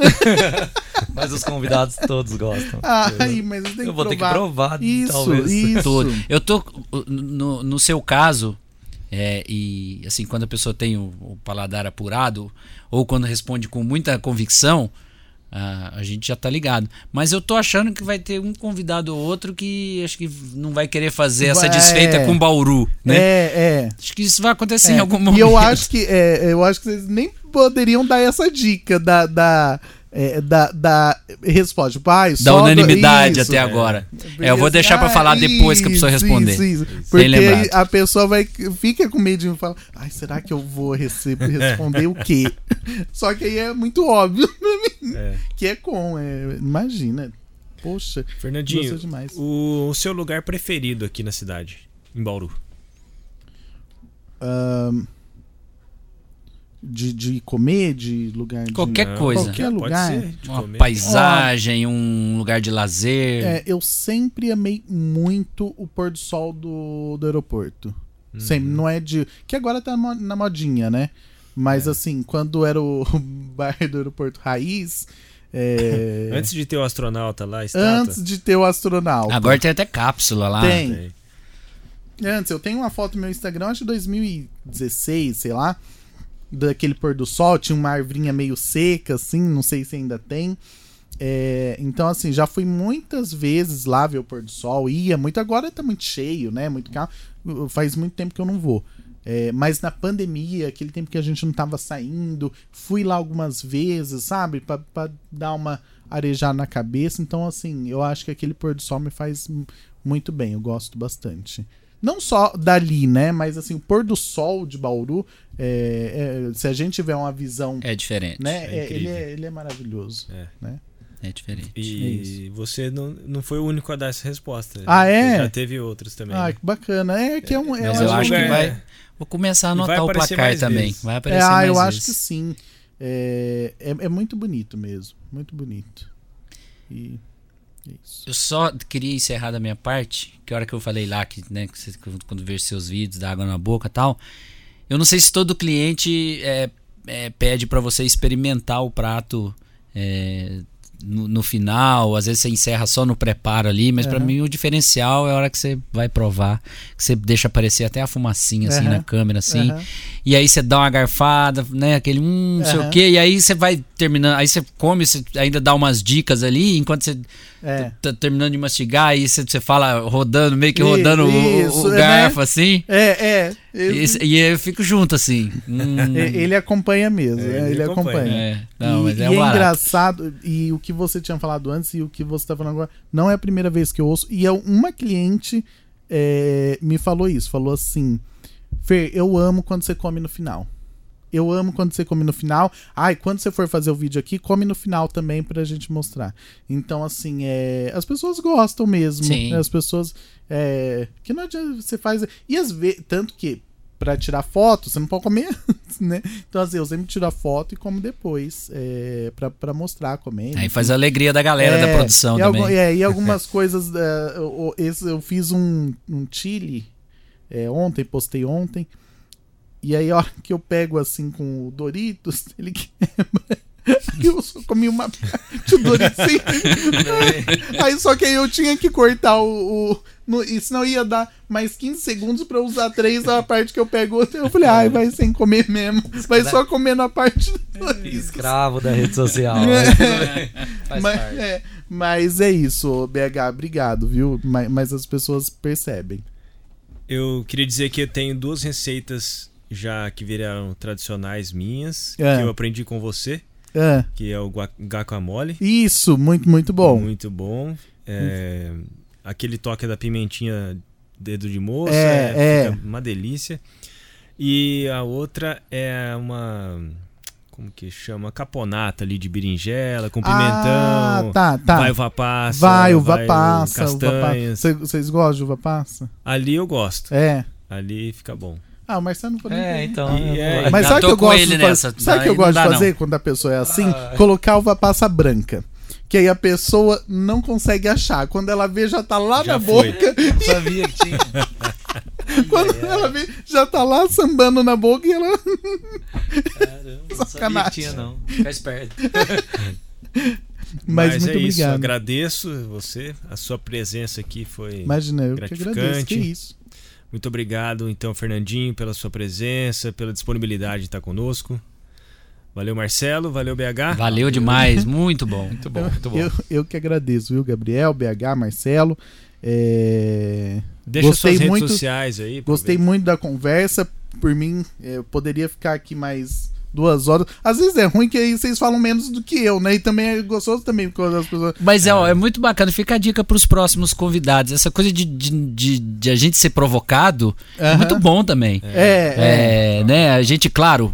(laughs) mas os convidados todos gostam. Ai, mas eu, eu vou ter que provar, isso, talvez. Isso. Eu tô. No, no seu caso, é, e assim, quando a pessoa tem o, o, paladar apurado, ou quando responde com muita convicção, a, a gente já tá ligado. Mas eu tô achando que vai ter um convidado ou outro que acho que não vai querer fazer essa desfeita é, com Bauru, né? É, é. Acho que isso vai acontecer é. em algum momento. E eu acho que, é, eu acho que vocês nem poderiam dar essa dica da, da é, da, da resposta. Tipo, ah, da unanimidade do... até agora. É, eu vou deixar para falar depois que a pessoa responder. Isso, isso. Porque a pessoa vai fica com medo de falar, ai, será que eu vou receber, (laughs) responder o quê? Só que aí é muito óbvio (laughs) é. que é com, é, imagina. Poxa, Fernandinho, o, o, seu lugar preferido aqui na cidade, em Bauru? Um, de, de comer, de lugar de. Qualquer coisa. Qualquer lugar. Uma comer. paisagem, um lugar de lazer. É, eu sempre amei muito o pôr do sol do, do aeroporto. Uhum. Sempre, não é de. Que agora tá na modinha, né? Mas é. assim, quando era o (laughs) bar do aeroporto raiz, É... (laughs) Antes de ter o astronauta lá, estátua. Antes de ter o astronauta. Agora tem até cápsula lá. Tem. tem. Antes, eu tenho uma foto no meu Instagram, acho de 2016, sei lá. Daquele pôr do sol, tinha uma arvrinha meio seca, assim, não sei se ainda tem. É, então, assim, já fui muitas vezes lá ver o pôr do sol, ia muito, agora tá muito cheio, né? Muito carro. Faz muito tempo que eu não vou. É, mas na pandemia, aquele tempo que a gente não tava saindo, fui lá algumas vezes, sabe? Pra, pra dar uma arejada na cabeça. Então, assim, eu acho que aquele pôr do sol me faz muito bem, eu gosto bastante não só dali, né? Mas assim, o pôr do sol de Bauru, é, é, se a gente tiver uma visão. É diferente. Né? É, é ele, é, ele é maravilhoso. É. Né? É diferente. E é você não, não foi o único a dar essa resposta. Ah, é? Já teve outros também. Ah, que bacana. É que é um. É Mas eu acho que vai. Vou começar a anotar o placar também. Vezes. Vai aparecer ah, mais eu vezes. acho que sim. É, é, é muito bonito mesmo. Muito bonito. E isso. Eu só queria encerrar da minha parte, que a hora que eu falei lá, que, né, que você, quando ver seus vídeos, dá água na boca e tal. Eu não sei se todo cliente é, é, pede para você experimentar o prato é, no, no, final, às vezes você encerra só no preparo ali, mas uhum. para mim o diferencial é a hora que você vai provar, que você deixa aparecer até a fumacinha assim uhum. na câmera assim. Uhum. E aí você dá uma garfada, né, aquele hum, não sei o quê, e aí você vai terminando, aí você come, você ainda dá umas dicas ali, enquanto você é. tá terminando de mastigar, aí você, você fala rodando, meio que rodando isso, o, o, garfo né? assim. É, é. E, e, eu fico junto assim. Hum. Ele acompanha mesmo, é, ele, ele, acompanha. acompanha. É. Não, e, é, um e é engraçado, e o que você tinha falado antes e o que você tá falando agora, não é a primeira vez que eu ouço, e é uma cliente é, me falou isso, falou assim, Fer, eu amo quando você come no final. Eu amo quando você come no final. Ai, quando você for fazer o vídeo aqui, come no final também pra gente mostrar. Então, assim, é, as pessoas gostam mesmo. Sim. Né? As pessoas. É, que não adianta você faz. E às vezes. Tanto que para tirar foto, você não pode comer antes, né? Então, assim, eu sempre tiro a foto e como depois, é, pra, pra mostrar comendo. Aí faz a alegria da galera é, da produção e também. Algum, é, e (laughs) algumas coisas, é, eu, eu, fiz um, um chili é, ontem, postei ontem, e aí, ó, que eu pego assim com o Doritos, (laughs) ele quebra. Eu só comi uma parte do Doritos sem... Aí só que aí eu tinha que cortar o. o no, e senão ia dar mais 15 segundos pra usar três a parte que eu pego outra. Eu falei, ai, vai sem comer mesmo. Vai só comendo a parte do Doritos. Escravo da rede social. É. mas, é, mas é isso, BH, obrigado, viu? Mas, mas as pessoas percebem. Eu queria dizer que eu tenho duas receitas já que viraram tradicionais minhas, é. que eu aprendi com você. É. Que é o guacamole. Isso, muito, muito bom. Muito bom. É, aquele toque da pimentinha dedo de moça, é, é, é. uma delícia. E a outra é uma como que chama? Caponata ali de berinjela, com pimentão. Ah, tá, tá. Vai uva passa. Vai uva vai passa. Castanhas. Vocês gostam de uva passa? Ali eu gosto. É. Ali fica bom. Ah, o Marcelo não pode É, então. E, é, mas sabe o que eu gosto de fazer? Sabe o que eu gosto de fazer não. quando a pessoa é assim? Ah. Colocar uva passa branca. Que aí a pessoa não consegue achar. Quando ela vê, já tá lá já na foi. boca. Eu sabia que tinha. (laughs) Quando é, ela vê, já tá lá sambando na boca e ela. (laughs) Caramba, não sabia que tinha, não. Fica esperto. (laughs) Mas, Mas muito é obrigado. isso, agradeço você, a sua presença aqui foi Imagina, eu gratificante. que agradeço, que isso. Muito obrigado, então, Fernandinho, pela sua presença, pela disponibilidade de estar conosco. Valeu, Marcelo. Valeu, BH. Valeu demais. Muito bom. Muito bom. Muito bom. Eu, eu que agradeço, viu, Gabriel, BH, Marcelo. É... Deixa gostei suas redes sociais aí. Gostei ver. muito da conversa. Por mim, é, eu poderia ficar aqui mais duas horas. Às vezes é ruim que aí vocês falam menos do que eu, né? E também é gostoso também quando as pessoas. Mas é, ó, é muito bacana. Fica a dica para os próximos convidados. Essa coisa de, de, de, de a gente ser provocado uh -huh. é muito bom também. É, é, é, né? A gente, claro,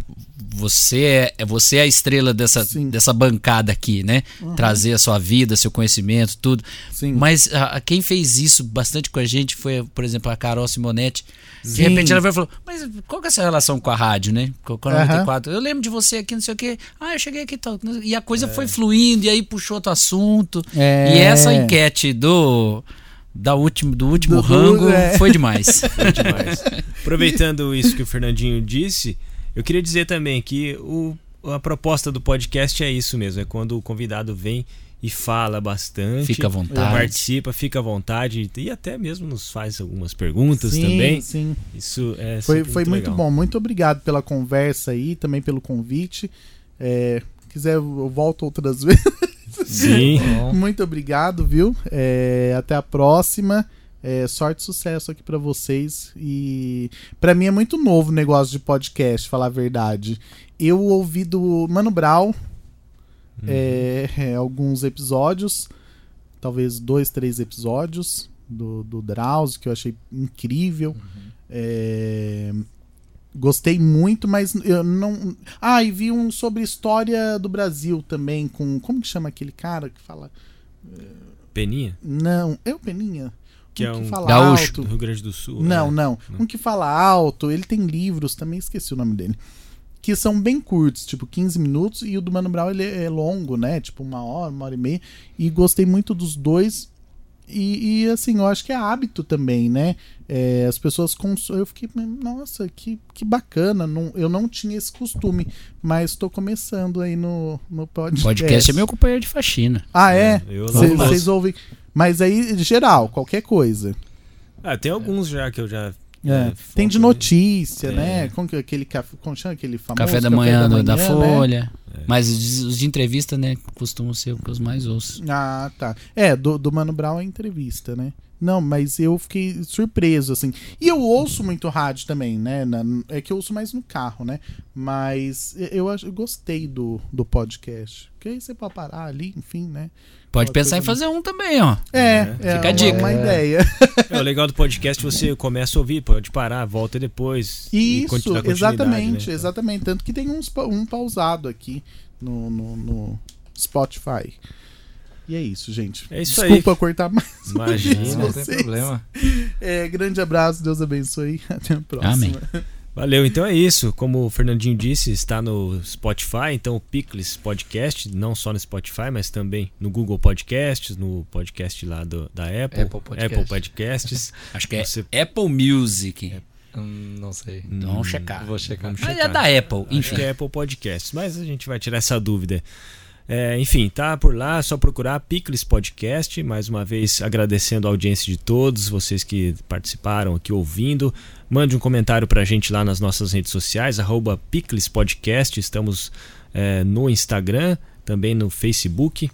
você é, é, você é a estrela dessa, dessa bancada aqui, né? Uhum. Trazer a sua vida, seu conhecimento, tudo. Sim. Mas a, quem fez isso bastante com a gente foi, por exemplo, a Carol Simonetti. Sim. De repente ela veio e falou: Mas qual que é essa relação com a rádio, né? Com a 94? Uhum. Eu lembro de você aqui, não sei o quê. Ah, eu cheguei aqui tal. E a coisa é. foi fluindo, e aí puxou outro assunto. É. E essa enquete do da último, do último do, rango é. foi demais. foi demais. (laughs) Aproveitando isso que o Fernandinho disse, eu queria dizer também que o, a proposta do podcast é isso mesmo, é quando o convidado vem e fala bastante. Fica à vontade. Participa, fica à vontade e até mesmo nos faz algumas perguntas sim, também. Sim, Isso é Foi, foi muito, muito bom. Muito obrigado pela conversa aí, também pelo convite. É, quiser, eu volto outras (laughs) vezes. Sim. muito obrigado, viu? É, até a próxima. É, sorte e sucesso aqui para vocês. E para mim é muito novo o negócio de podcast, falar a verdade. Eu ouvi do Mano Brown uhum. é, (laughs) é, alguns episódios, talvez dois, três episódios do, do Drauzio, que eu achei incrível. Uhum. É, gostei muito, mas eu não. Ah, e vi um sobre história do Brasil também, com. Como que chama aquele cara que fala. Peninha? Não, é o Peninha que é um que fala gaúcho alto. do Rio Grande do Sul. Não, né? não. Um que fala alto, ele tem livros, também esqueci o nome dele. Que são bem curtos, tipo 15 minutos, e o do Mano Brown ele é longo, né? Tipo uma hora, uma hora e meia. E gostei muito dos dois. E, e assim, eu acho que é hábito também, né? É, as pessoas consomem. Eu fiquei, nossa, que, que bacana. Não, eu não tinha esse costume, mas estou começando aí no, no podcast. Podcast é meu companheiro de faxina. Ah, é? Vocês ouvem. Mas aí, geral, qualquer coisa. Ah, tem alguns já que eu já. É. É, tem de notícia, né? Como que aquele café, como chama aquele famoso café da manhã, café da, manhã, da Folha. Né? Mas os de entrevista, né, costumam ser os mais ouço. Ah, tá. É, do, do Mano Brown é entrevista, né? Não, mas eu fiquei surpreso, assim. E eu ouço muito rádio também, né? Na, é que eu ouço mais no carro, né? Mas eu, eu gostei do, do podcast. Porque aí você pode parar ali, enfim, né? Pode pensar em fazer um também, ó. É, é. é Fica a dica. uma ideia. (laughs) É, o legal do podcast você começa a ouvir, pode parar, volta depois. Isso, exatamente, né? exatamente. Tanto que tem uns, um pausado aqui no, no, no Spotify. E é isso, gente. É isso Desculpa aí. cortar mais. Imagina, não tem problema. É, grande abraço, Deus abençoe. (laughs) Até a próxima. Amém. Valeu, então é isso. Como o Fernandinho disse, está no Spotify, então o Picles Podcast, não só no Spotify, mas também no Google Podcasts, no podcast lá do, da Apple, Apple, Podcast. Apple Podcasts. (laughs) Acho que é Você... Apple Music. É. Hum, não sei. Então vamos checar. Vou checar. Mas é da Apple, enfim. Acho que é Apple Podcasts, mas a gente vai tirar essa dúvida. É, enfim, tá por lá, é só procurar Picles Podcast. Mais uma vez agradecendo a audiência de todos, vocês que participaram aqui ouvindo. Mande um comentário pra gente lá nas nossas redes sociais, arroba Podcast. Estamos é, no Instagram, também no Facebook.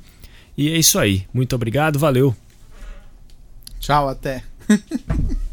E é isso aí. Muito obrigado, valeu. Tchau, até. (laughs)